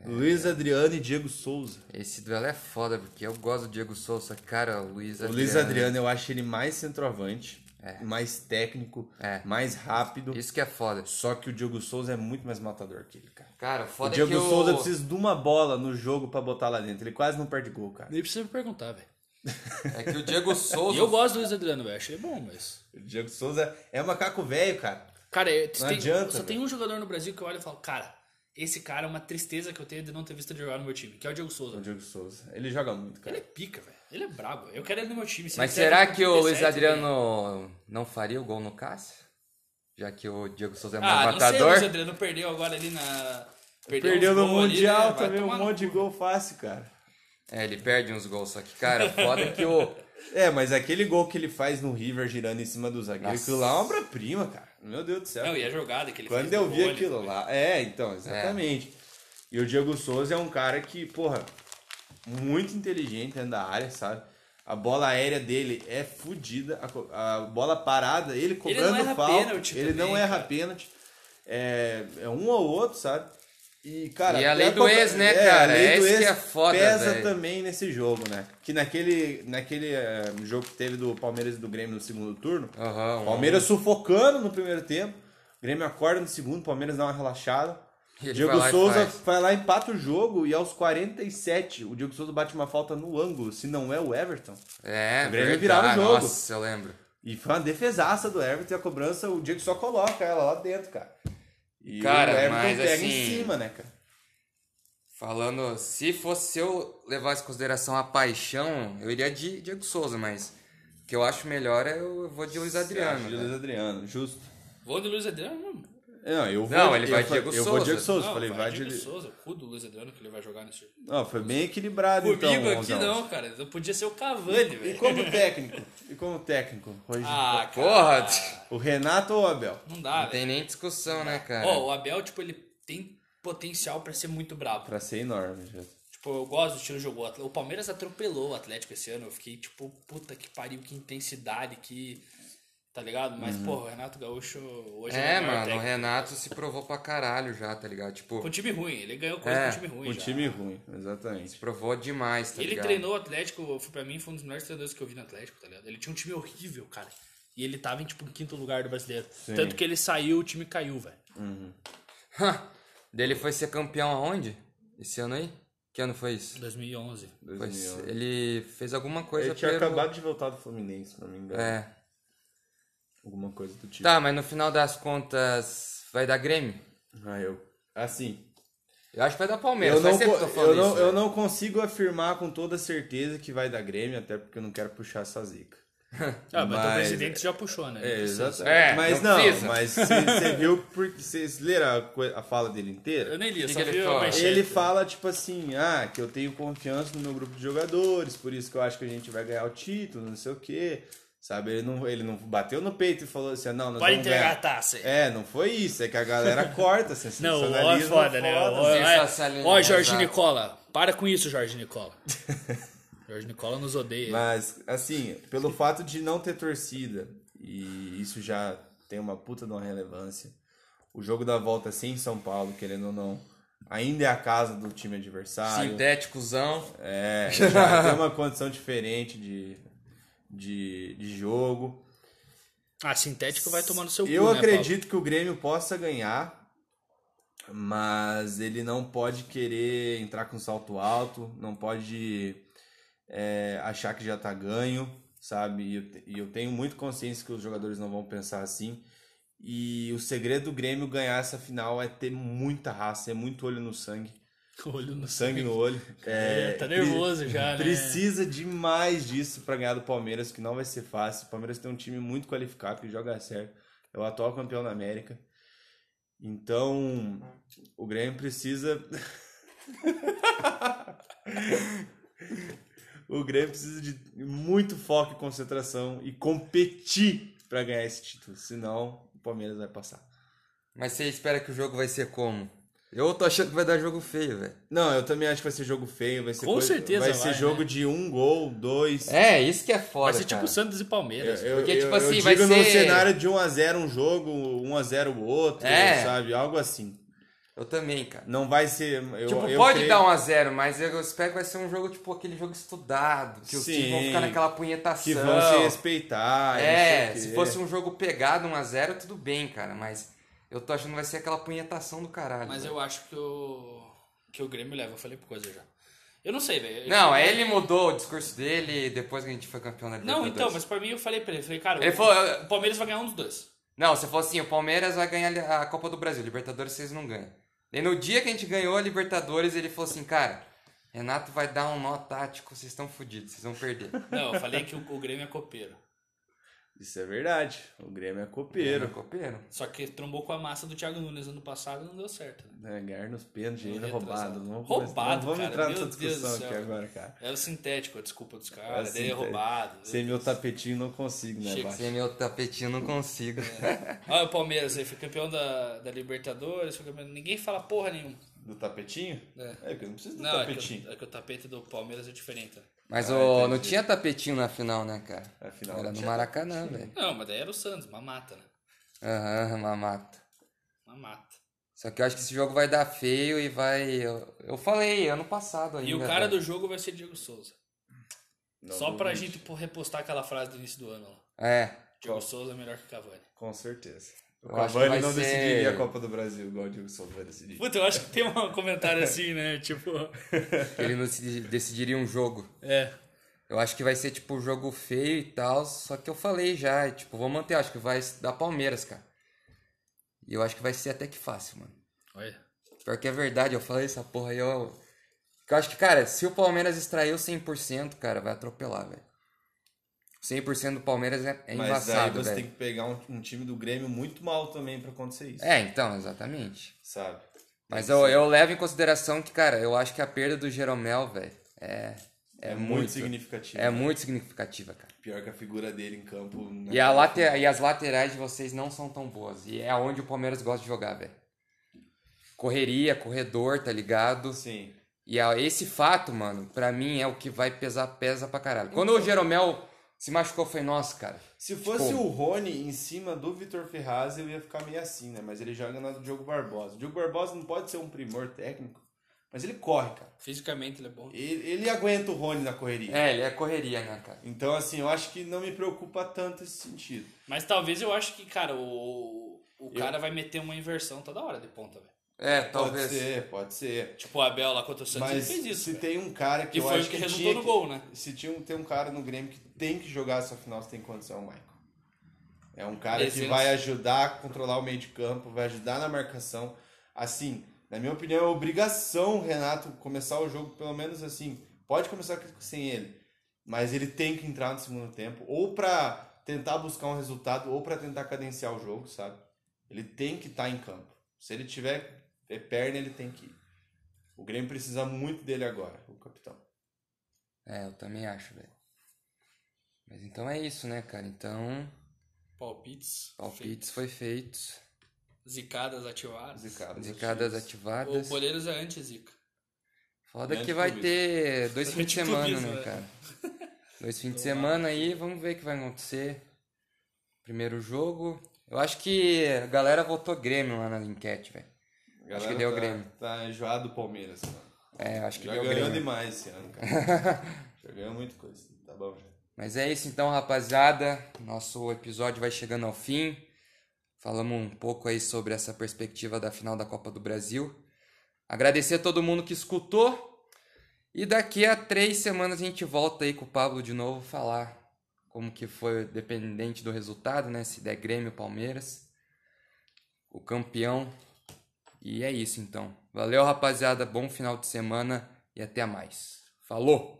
[SPEAKER 3] Luiz Adriano e Diego Souza.
[SPEAKER 1] Esse duelo é foda, porque eu gosto do Diego Souza, cara, o Luiz
[SPEAKER 3] O Luiz Adriano, eu acho ele mais centroavante, mais técnico,
[SPEAKER 1] É.
[SPEAKER 3] mais rápido.
[SPEAKER 1] Isso que é foda.
[SPEAKER 3] Só que o Diego Souza é muito mais matador que ele, cara.
[SPEAKER 1] Cara,
[SPEAKER 3] O
[SPEAKER 1] foda é
[SPEAKER 3] Diego
[SPEAKER 1] que o...
[SPEAKER 3] Souza precisa de uma bola no jogo pra botar lá dentro. Ele quase não perde gol, cara.
[SPEAKER 2] Nem precisa me perguntar, velho.
[SPEAKER 1] É que o Diego Souza...
[SPEAKER 2] E eu gosto do Luiz Adriano, velho. Achei bom, mas.
[SPEAKER 3] O Diego Souza é um macaco velho, cara.
[SPEAKER 2] Cara, é-
[SPEAKER 3] Não
[SPEAKER 2] tem-
[SPEAKER 3] adianta,
[SPEAKER 2] só
[SPEAKER 3] velho.
[SPEAKER 2] tem um jogador no Brasil que eu olho e falo, cara, esse cara é uma tristeza que eu tenho de não ter visto ele jogar no meu time, que é o Diego Souza.
[SPEAKER 3] O Diego Souza. Ele joga muito, cara.
[SPEAKER 2] Ele é pica, velho. Ele é brabo. Eu quero ele no meu time. Se
[SPEAKER 1] Mas será que o Luiz
[SPEAKER 2] 37, velho.
[SPEAKER 1] Adriano não faria o gol no Cássio? Já que o Diego Souza é mais
[SPEAKER 2] Ah, não sei, o
[SPEAKER 1] matador?
[SPEAKER 2] Luiz Adriano perdeu agora ali na.
[SPEAKER 3] Perdeu
[SPEAKER 2] uns
[SPEAKER 3] no
[SPEAKER 2] ali,
[SPEAKER 3] Mundial
[SPEAKER 2] né? Vai
[SPEAKER 3] também, um monte de
[SPEAKER 2] cu.
[SPEAKER 3] gol fácil, cara.
[SPEAKER 1] É, ele perde uns gols, só que, cara, foda é que o...
[SPEAKER 3] É, mas aquele gol que ele faz no River girando em cima do zagueiro,
[SPEAKER 1] Nossa.
[SPEAKER 3] aquilo lá é uma obra-prima, cara. Meu Deus do céu.
[SPEAKER 2] Não, e a jogada que ele
[SPEAKER 3] Quando eu vi aquilo
[SPEAKER 2] ele-
[SPEAKER 3] lá. É, então, exatamente. E o Diego Souza é um cara que, porra, muito inteligente dentro da área, sabe? A bola aérea dele é fodida. A, a bola parada, ele cobrando
[SPEAKER 2] erra
[SPEAKER 3] falta.
[SPEAKER 2] pênalti
[SPEAKER 3] ele
[SPEAKER 2] também,
[SPEAKER 3] não erra
[SPEAKER 2] cara.
[SPEAKER 3] pênalti. É, é um ou outro, sabe? E, cara,
[SPEAKER 1] E a lei do
[SPEAKER 3] cobra-
[SPEAKER 1] ex, né,
[SPEAKER 3] é, a
[SPEAKER 1] cara?
[SPEAKER 3] lei do
[SPEAKER 1] Esse que
[SPEAKER 3] ex
[SPEAKER 1] é foda,
[SPEAKER 3] Pesa
[SPEAKER 1] velho.
[SPEAKER 3] também nesse jogo, né? Que naquele, naquele eh, jogo que teve do Palmeiras e do Grêmio no segundo turno,
[SPEAKER 1] Aham, um-
[SPEAKER 3] Palmeiras sufocando no primeiro tempo. O Grêmio acorda no segundo, Palmeiras dá uma relaxada. Diego
[SPEAKER 1] vai
[SPEAKER 3] Souza vai lá, empata o jogo e aos 47 o Diego Souza bate uma falta no ângulo, se não é o Everton.
[SPEAKER 1] É,
[SPEAKER 3] O Grêmio
[SPEAKER 1] verdade.
[SPEAKER 3] virava o jogo.
[SPEAKER 1] Nossa, eu lembro.
[SPEAKER 3] E foi uma defesaça do Everton e a cobrança, o Diego só coloca ela lá dentro, cara. E
[SPEAKER 1] Cara,
[SPEAKER 3] o Everton
[SPEAKER 1] mas
[SPEAKER 3] pega
[SPEAKER 1] assim-
[SPEAKER 3] em cima, né, cara?
[SPEAKER 1] Falando, se fosse eu levasse em consideração a paixão, eu iria de Diego Souza, mas o que eu acho melhor é eu vou de Luiz Adriano.
[SPEAKER 3] De
[SPEAKER 1] né?
[SPEAKER 3] Luiz Adriano, justo.
[SPEAKER 2] Vou do Luiz Adriano mesmo.
[SPEAKER 3] Não, eu vou,
[SPEAKER 1] Não, ele
[SPEAKER 3] eu
[SPEAKER 1] vai Diego
[SPEAKER 3] Eu vou
[SPEAKER 1] Souza.
[SPEAKER 3] Diego Souza,
[SPEAKER 2] Não,
[SPEAKER 3] falei, vai,
[SPEAKER 2] Diego
[SPEAKER 3] de...
[SPEAKER 2] Souza, o cu do Luiz Adriano que ele vai jogar nesse.
[SPEAKER 3] Não, foi bem equilibrado
[SPEAKER 2] Comigo
[SPEAKER 3] então.
[SPEAKER 2] aqui
[SPEAKER 3] Ronzão.
[SPEAKER 2] não, cara. Eu podia ser o Cavani,
[SPEAKER 3] E
[SPEAKER 2] velho.
[SPEAKER 3] como técnico? E como técnico? Hoje,
[SPEAKER 2] Ah,
[SPEAKER 1] Porra,
[SPEAKER 2] cara.
[SPEAKER 3] O Renato ou o Abel?
[SPEAKER 2] Não dá,
[SPEAKER 1] não
[SPEAKER 2] velho.
[SPEAKER 1] tem nem discussão, né, cara?
[SPEAKER 2] Ó, o Abel, tipo, ele tem potencial pra ser muito bravo.
[SPEAKER 3] Pra ser enorme, já.
[SPEAKER 2] Tipo, eu gosto do estilo de jogo. O Palmeiras atropelou o Atlético esse ano. Eu fiquei, tipo, puta que pariu, que intensidade, que. Tá ligado? Mas,
[SPEAKER 3] Uhum.
[SPEAKER 2] pô, o Renato Gaúcho hoje
[SPEAKER 1] é,
[SPEAKER 2] o maior
[SPEAKER 1] mano, o. Renato se provou pra caralho já, tá ligado? Tipo,
[SPEAKER 2] Com time ruim. Ele ganhou coisa
[SPEAKER 1] É,
[SPEAKER 2] com time ruim.
[SPEAKER 3] Um
[SPEAKER 2] já.
[SPEAKER 3] time ruim, exatamente.
[SPEAKER 1] provou demais, tá
[SPEAKER 2] Ele
[SPEAKER 1] ligado?
[SPEAKER 2] treinou o Atlético, foi, pra mim foi um dos melhores treinadores que eu vi no Atlético, tá ligado? Ele tinha um time horrível, cara. E ele tava em, tipo, em quinto lugar do brasileiro. Tanto que ele saiu, o time caiu, velho.
[SPEAKER 1] Dele foi ser campeão aonde? Esse ano aí? Que ano foi isso?
[SPEAKER 2] 2011.
[SPEAKER 1] Foi-
[SPEAKER 3] 2011.
[SPEAKER 1] ele fez alguma coisa
[SPEAKER 3] Ele tinha
[SPEAKER 1] pelo-
[SPEAKER 3] acabado de voltar do Fluminense, se não me engano.
[SPEAKER 1] É.
[SPEAKER 3] Alguma coisa do tipo.
[SPEAKER 1] Tá, mas no final das contas vai dar Grêmio?
[SPEAKER 3] Ah, eu. Assim.
[SPEAKER 1] Eu acho que vai dar Palmeiras.
[SPEAKER 3] Eu não,
[SPEAKER 1] eu
[SPEAKER 3] não,
[SPEAKER 1] isso,
[SPEAKER 3] eu
[SPEAKER 1] velho.
[SPEAKER 3] não consigo afirmar com toda certeza que vai dar Grêmio, até porque eu não quero puxar essa zica.
[SPEAKER 2] Ah, mas, o
[SPEAKER 3] Mas-
[SPEAKER 2] presidente já puxou, né?
[SPEAKER 3] É, exato.
[SPEAKER 1] É,
[SPEAKER 3] mas
[SPEAKER 1] não
[SPEAKER 3] não, mas você viu porque vocês leram a, a fala dele inteira?
[SPEAKER 2] Eu nem li, eu
[SPEAKER 1] Que
[SPEAKER 2] só
[SPEAKER 1] que ele fala?
[SPEAKER 3] Ele fala, tipo assim, ah, que eu tenho confiança no meu grupo de jogadores, por isso que eu acho que a gente vai ganhar o título, não sei o quê. Sabe, ele não, ele não bateu no peito e falou assim, não, nós
[SPEAKER 2] Pode
[SPEAKER 3] vamos
[SPEAKER 2] entregar a
[SPEAKER 3] ganhar.
[SPEAKER 2] taça.
[SPEAKER 3] É, não foi isso, é que a galera corta,
[SPEAKER 2] Não,
[SPEAKER 3] sensacionalismo
[SPEAKER 2] ó, é foda, né? Ó, ó, é- ó, Jorge
[SPEAKER 1] exato.
[SPEAKER 2] Nicola. Para com isso, Jorge Nicola. Jorge Nicola nos odeia.
[SPEAKER 3] Mas, assim, pelo fato de não ter torcida, e isso já tem uma puta de uma relevância, o jogo da volta sem São Paulo, querendo ou não, ainda é a casa do time adversário.
[SPEAKER 1] Sintéticozão.
[SPEAKER 3] É, já tem uma condição diferente de, de, de jogo.
[SPEAKER 2] Ah, sintético vai tomar no seu
[SPEAKER 3] Eu
[SPEAKER 2] cu, né,
[SPEAKER 3] acredito que o Grêmio possa ganhar, mas ele não pode querer entrar com salto alto, não pode é, achar que já tá ganho, sabe? E eu, e eu tenho muito consciência que os jogadores não vão pensar assim. E o segredo do Grêmio ganhar essa final é ter muita raça, é muito olho no sangue.
[SPEAKER 2] Olho no
[SPEAKER 3] Sangue no olho.
[SPEAKER 2] É, tá
[SPEAKER 3] pre-
[SPEAKER 2] nervoso já, né?
[SPEAKER 3] Precisa demais disso pra ganhar do Palmeiras, que não vai ser fácil. O Palmeiras tem um time muito qualificado, que joga certo. É o atual campeão da América. Então, o Grêmio precisa. o Grêmio precisa de muito foco e concentração e competir pra ganhar esse título. Senão, o Palmeiras vai passar.
[SPEAKER 1] Mas você espera que o jogo vai ser como? Eu tô achando que vai dar jogo feio, velho.
[SPEAKER 3] Não, eu também acho que vai ser jogo feio. Vai ser
[SPEAKER 2] Com certeza
[SPEAKER 3] vai.
[SPEAKER 2] vai,
[SPEAKER 3] ser jogo
[SPEAKER 2] né?
[SPEAKER 3] de um gol, dois.
[SPEAKER 1] É, isso que é foda,
[SPEAKER 2] Vai ser tipo
[SPEAKER 1] cara.
[SPEAKER 2] Santos e Palmeiras.
[SPEAKER 3] Eu,
[SPEAKER 1] Porque,
[SPEAKER 3] eu-
[SPEAKER 1] tipo
[SPEAKER 3] eu
[SPEAKER 1] assim,
[SPEAKER 3] digo
[SPEAKER 1] vai
[SPEAKER 3] num
[SPEAKER 1] ser-
[SPEAKER 3] cenário de 1x0 um jogo, 1x0 o outro,
[SPEAKER 1] É.
[SPEAKER 3] sabe? Algo assim.
[SPEAKER 1] Eu também, cara.
[SPEAKER 3] Não vai ser. Eu,
[SPEAKER 1] tipo,
[SPEAKER 3] eu
[SPEAKER 1] pode
[SPEAKER 3] creio-
[SPEAKER 1] dar 1x0, mas eu espero que vai ser um jogo, tipo, aquele jogo estudado. Que os
[SPEAKER 3] Sim.
[SPEAKER 1] times vão ficar naquela punhetação.
[SPEAKER 3] Que vão se respeitar. e
[SPEAKER 1] É,
[SPEAKER 3] não sei o
[SPEAKER 1] se
[SPEAKER 3] quê.
[SPEAKER 1] fosse um jogo pegado 1x0, tudo bem, cara. Mas eu tô achando que vai ser aquela punhetação do caralho.
[SPEAKER 2] Mas
[SPEAKER 1] velho.
[SPEAKER 2] eu acho que o, que o Grêmio leva. Eu falei por coisa já. Eu não sei, velho.
[SPEAKER 1] Não,
[SPEAKER 2] Eu-
[SPEAKER 1] ele mudou o discurso dele depois que a gente foi campeão da
[SPEAKER 2] Não,
[SPEAKER 1] Libertadores.
[SPEAKER 2] então, mas pra mim eu falei pra ele. Falei, cara,
[SPEAKER 1] Ele
[SPEAKER 2] o,
[SPEAKER 1] falou-
[SPEAKER 2] o Palmeiras vai ganhar um dos dois.
[SPEAKER 1] Não, você falou assim, o Palmeiras vai ganhar a Copa do Brasil, Libertadores vocês não ganham. E no dia que a gente ganhou a Libertadores, ele falou assim, cara, Renato vai dar um nó tático, vocês estão fodidos, vocês vão perder.
[SPEAKER 2] Não, eu falei que o, o Grêmio é copeiro.
[SPEAKER 3] Isso é verdade. O Grêmio é copeiro.
[SPEAKER 1] Copeiro.
[SPEAKER 2] Só que trombou com a massa do Thiago Nunes ano passado e não deu certo. né?
[SPEAKER 3] É, ganhar nos pênaltis ainda
[SPEAKER 2] retrasado.
[SPEAKER 3] roubado. Não vamos,
[SPEAKER 2] Roubado,
[SPEAKER 3] não vamos
[SPEAKER 2] cara,
[SPEAKER 3] entrar
[SPEAKER 2] meu
[SPEAKER 3] nessa
[SPEAKER 2] Deus
[SPEAKER 3] discussão aqui agora, cara.
[SPEAKER 2] É o sintético, a desculpa dos
[SPEAKER 3] É
[SPEAKER 2] caras. É
[SPEAKER 3] assim,
[SPEAKER 2] roubado.
[SPEAKER 3] Sem meu tapetinho não consigo, né?
[SPEAKER 1] Sem meu tapetinho eu não consigo.
[SPEAKER 2] Olha o Palmeiras aí, foi campeão da, da Libertadores, foi campeão... ninguém fala porra nenhuma.
[SPEAKER 3] Do tapetinho?
[SPEAKER 2] É.
[SPEAKER 3] É, porque eu não preciso do
[SPEAKER 2] Não, é que,
[SPEAKER 3] tapetinho.
[SPEAKER 2] o, é que o tapete do Palmeiras é diferente.
[SPEAKER 1] Mas
[SPEAKER 3] Ah,
[SPEAKER 1] ô, não tinha tapetinho na final, né, cara?
[SPEAKER 3] Afinal,
[SPEAKER 1] Era no Maracanã, velho.
[SPEAKER 2] Não, mas daí era o Santos, uma mata, né?
[SPEAKER 1] Aham, uma mata.
[SPEAKER 2] Uma mata.
[SPEAKER 1] Só que eu acho que esse jogo vai dar feio e vai... Eu, eu falei ano passado ainda.
[SPEAKER 2] E o cara
[SPEAKER 1] velho.
[SPEAKER 2] do jogo vai ser Diego Souza.
[SPEAKER 3] Não
[SPEAKER 2] Só pra gente repostar aquela frase do início do ano lá.
[SPEAKER 1] É,
[SPEAKER 2] Diego
[SPEAKER 3] Qual?
[SPEAKER 2] Souza é melhor que Cavani.
[SPEAKER 3] Com certeza. O
[SPEAKER 1] Eu acho que
[SPEAKER 3] Cavani
[SPEAKER 1] vai
[SPEAKER 3] não
[SPEAKER 1] ser-
[SPEAKER 3] decidiria a Copa do Brasil, igual o Diego Souza vai decidir.
[SPEAKER 2] Puta, eu acho que tem um comentário assim, né? Tipo.
[SPEAKER 1] ele não decidiria um jogo.
[SPEAKER 2] É.
[SPEAKER 1] Eu acho que vai ser, tipo, um jogo feio e tal, só que eu falei já, e, tipo, vou manter, acho que vai dar Palmeiras, cara. E eu acho que vai ser até que fácil, mano.
[SPEAKER 2] Olha.
[SPEAKER 1] Pior que é verdade, eu falei essa porra aí, eu... Eu acho que, cara, se o Palmeiras extrair o 100%, cara, vai atropelar, velho. 100% do Palmeiras é, é
[SPEAKER 3] Mas aí
[SPEAKER 1] embaçado,
[SPEAKER 3] você
[SPEAKER 1] velho.
[SPEAKER 3] tem que pegar um, um time do Grêmio muito mal também pra acontecer isso.
[SPEAKER 1] É, então, exatamente.
[SPEAKER 3] Sabe?
[SPEAKER 1] Mas eu, eu levo em consideração que, cara, eu acho que a perda do Jeromel, velho, é...
[SPEAKER 3] É,
[SPEAKER 1] É,
[SPEAKER 3] muito,
[SPEAKER 1] muito,
[SPEAKER 3] significativo.
[SPEAKER 1] é
[SPEAKER 3] né?
[SPEAKER 1] muito significativa, cara.
[SPEAKER 3] Pior que a figura dele em campo.
[SPEAKER 1] E, a late... e as laterais de vocês não são tão boas. E é onde o Palmeiras gosta de jogar, velho. Correria, corredor, tá ligado?
[SPEAKER 3] Sim.
[SPEAKER 1] E a- esse fato, mano, pra mim é o que vai pesar, pesa pra caralho. Quando o Jeromel se machucou, foi nossa, cara.
[SPEAKER 3] Se fosse
[SPEAKER 1] Tipo-
[SPEAKER 3] o Rony em cima do Vitor Ferraz, eu ia ficar meio assim, né? Mas ele joga na do Diogo Barbosa. O Diogo Barbosa não pode ser um primor técnico, mas ele corre, cara.
[SPEAKER 2] Fisicamente ele é bom.
[SPEAKER 3] Ele, ele aguenta o Rony na correria.
[SPEAKER 1] É, ele é correria, né, cara?
[SPEAKER 3] Então, assim, eu acho que não me preocupa tanto esse sentido.
[SPEAKER 2] Mas talvez eu acho que, cara, o, o cara vai meter uma inversão toda hora de ponta, velho.
[SPEAKER 1] É,
[SPEAKER 3] Pode
[SPEAKER 1] talvez.
[SPEAKER 3] ser, pode ser.
[SPEAKER 2] Tipo o Abel lá contra o Santos,
[SPEAKER 3] Mas
[SPEAKER 2] ele fez isso.
[SPEAKER 3] se
[SPEAKER 2] velho.
[SPEAKER 3] tem um cara que
[SPEAKER 2] E
[SPEAKER 3] eu
[SPEAKER 2] foi
[SPEAKER 3] acho
[SPEAKER 2] o que
[SPEAKER 3] que
[SPEAKER 2] resultou
[SPEAKER 3] tinha
[SPEAKER 2] no
[SPEAKER 3] que-
[SPEAKER 2] gol, né?
[SPEAKER 3] Se tinha, um- tem um cara no Grêmio que tem que jogar essa final, se tem condição, é o Michael. É um cara que vai ajudar a controlar o meio de campo, vai ajudar na marcação. Assim, na minha opinião, é obrigação o Renato começar o jogo, pelo menos assim. Pode começar sem ele, mas ele tem que entrar no segundo tempo, ou pra tentar buscar um resultado, ou pra tentar cadenciar o jogo, sabe? Ele tem que estar em campo. Se ele tiver é perna, ele tem que ir. O Grêmio precisa muito dele agora, o capitão.
[SPEAKER 1] É, eu também acho, velho. Mas então é isso, né, cara? Então,
[SPEAKER 2] Palpites.
[SPEAKER 1] palpites foi feitos.
[SPEAKER 2] Zicadas ativadas.
[SPEAKER 3] Zicadas.
[SPEAKER 1] Zicadas
[SPEAKER 2] O
[SPEAKER 1] ativadas.
[SPEAKER 2] Boleiros é anti-zica.
[SPEAKER 1] Foda
[SPEAKER 3] Grande
[SPEAKER 1] que vai ter dois fins de semana, né,
[SPEAKER 2] é.
[SPEAKER 1] cara? Dois fins de semana aí, vamos ver o que vai acontecer. Primeiro jogo. Eu acho que a galera votou Grêmio lá na enquete, velho. Acho que deu
[SPEAKER 3] tá,
[SPEAKER 1] Grêmio.
[SPEAKER 3] Tá enjoado do Palmeiras. Mano.
[SPEAKER 1] É, acho que
[SPEAKER 3] Já
[SPEAKER 1] deu
[SPEAKER 3] ganhou
[SPEAKER 1] Grêmio.
[SPEAKER 3] demais esse ano, cara. já ganhou muita coisa. Tá bom já.
[SPEAKER 1] Mas é isso então, rapaziada. Nosso episódio vai chegando ao fim. Falamos um pouco aí sobre essa perspectiva da final da Copa do Brasil. Agradecer a todo mundo que escutou. E daqui a três semanas a gente volta aí com o Pablo de novo falar como que foi, dependente do resultado, né? Se der Grêmio, Palmeiras, o campeão. E é isso então. Valeu, rapaziada. Bom final de semana e até mais. Falou!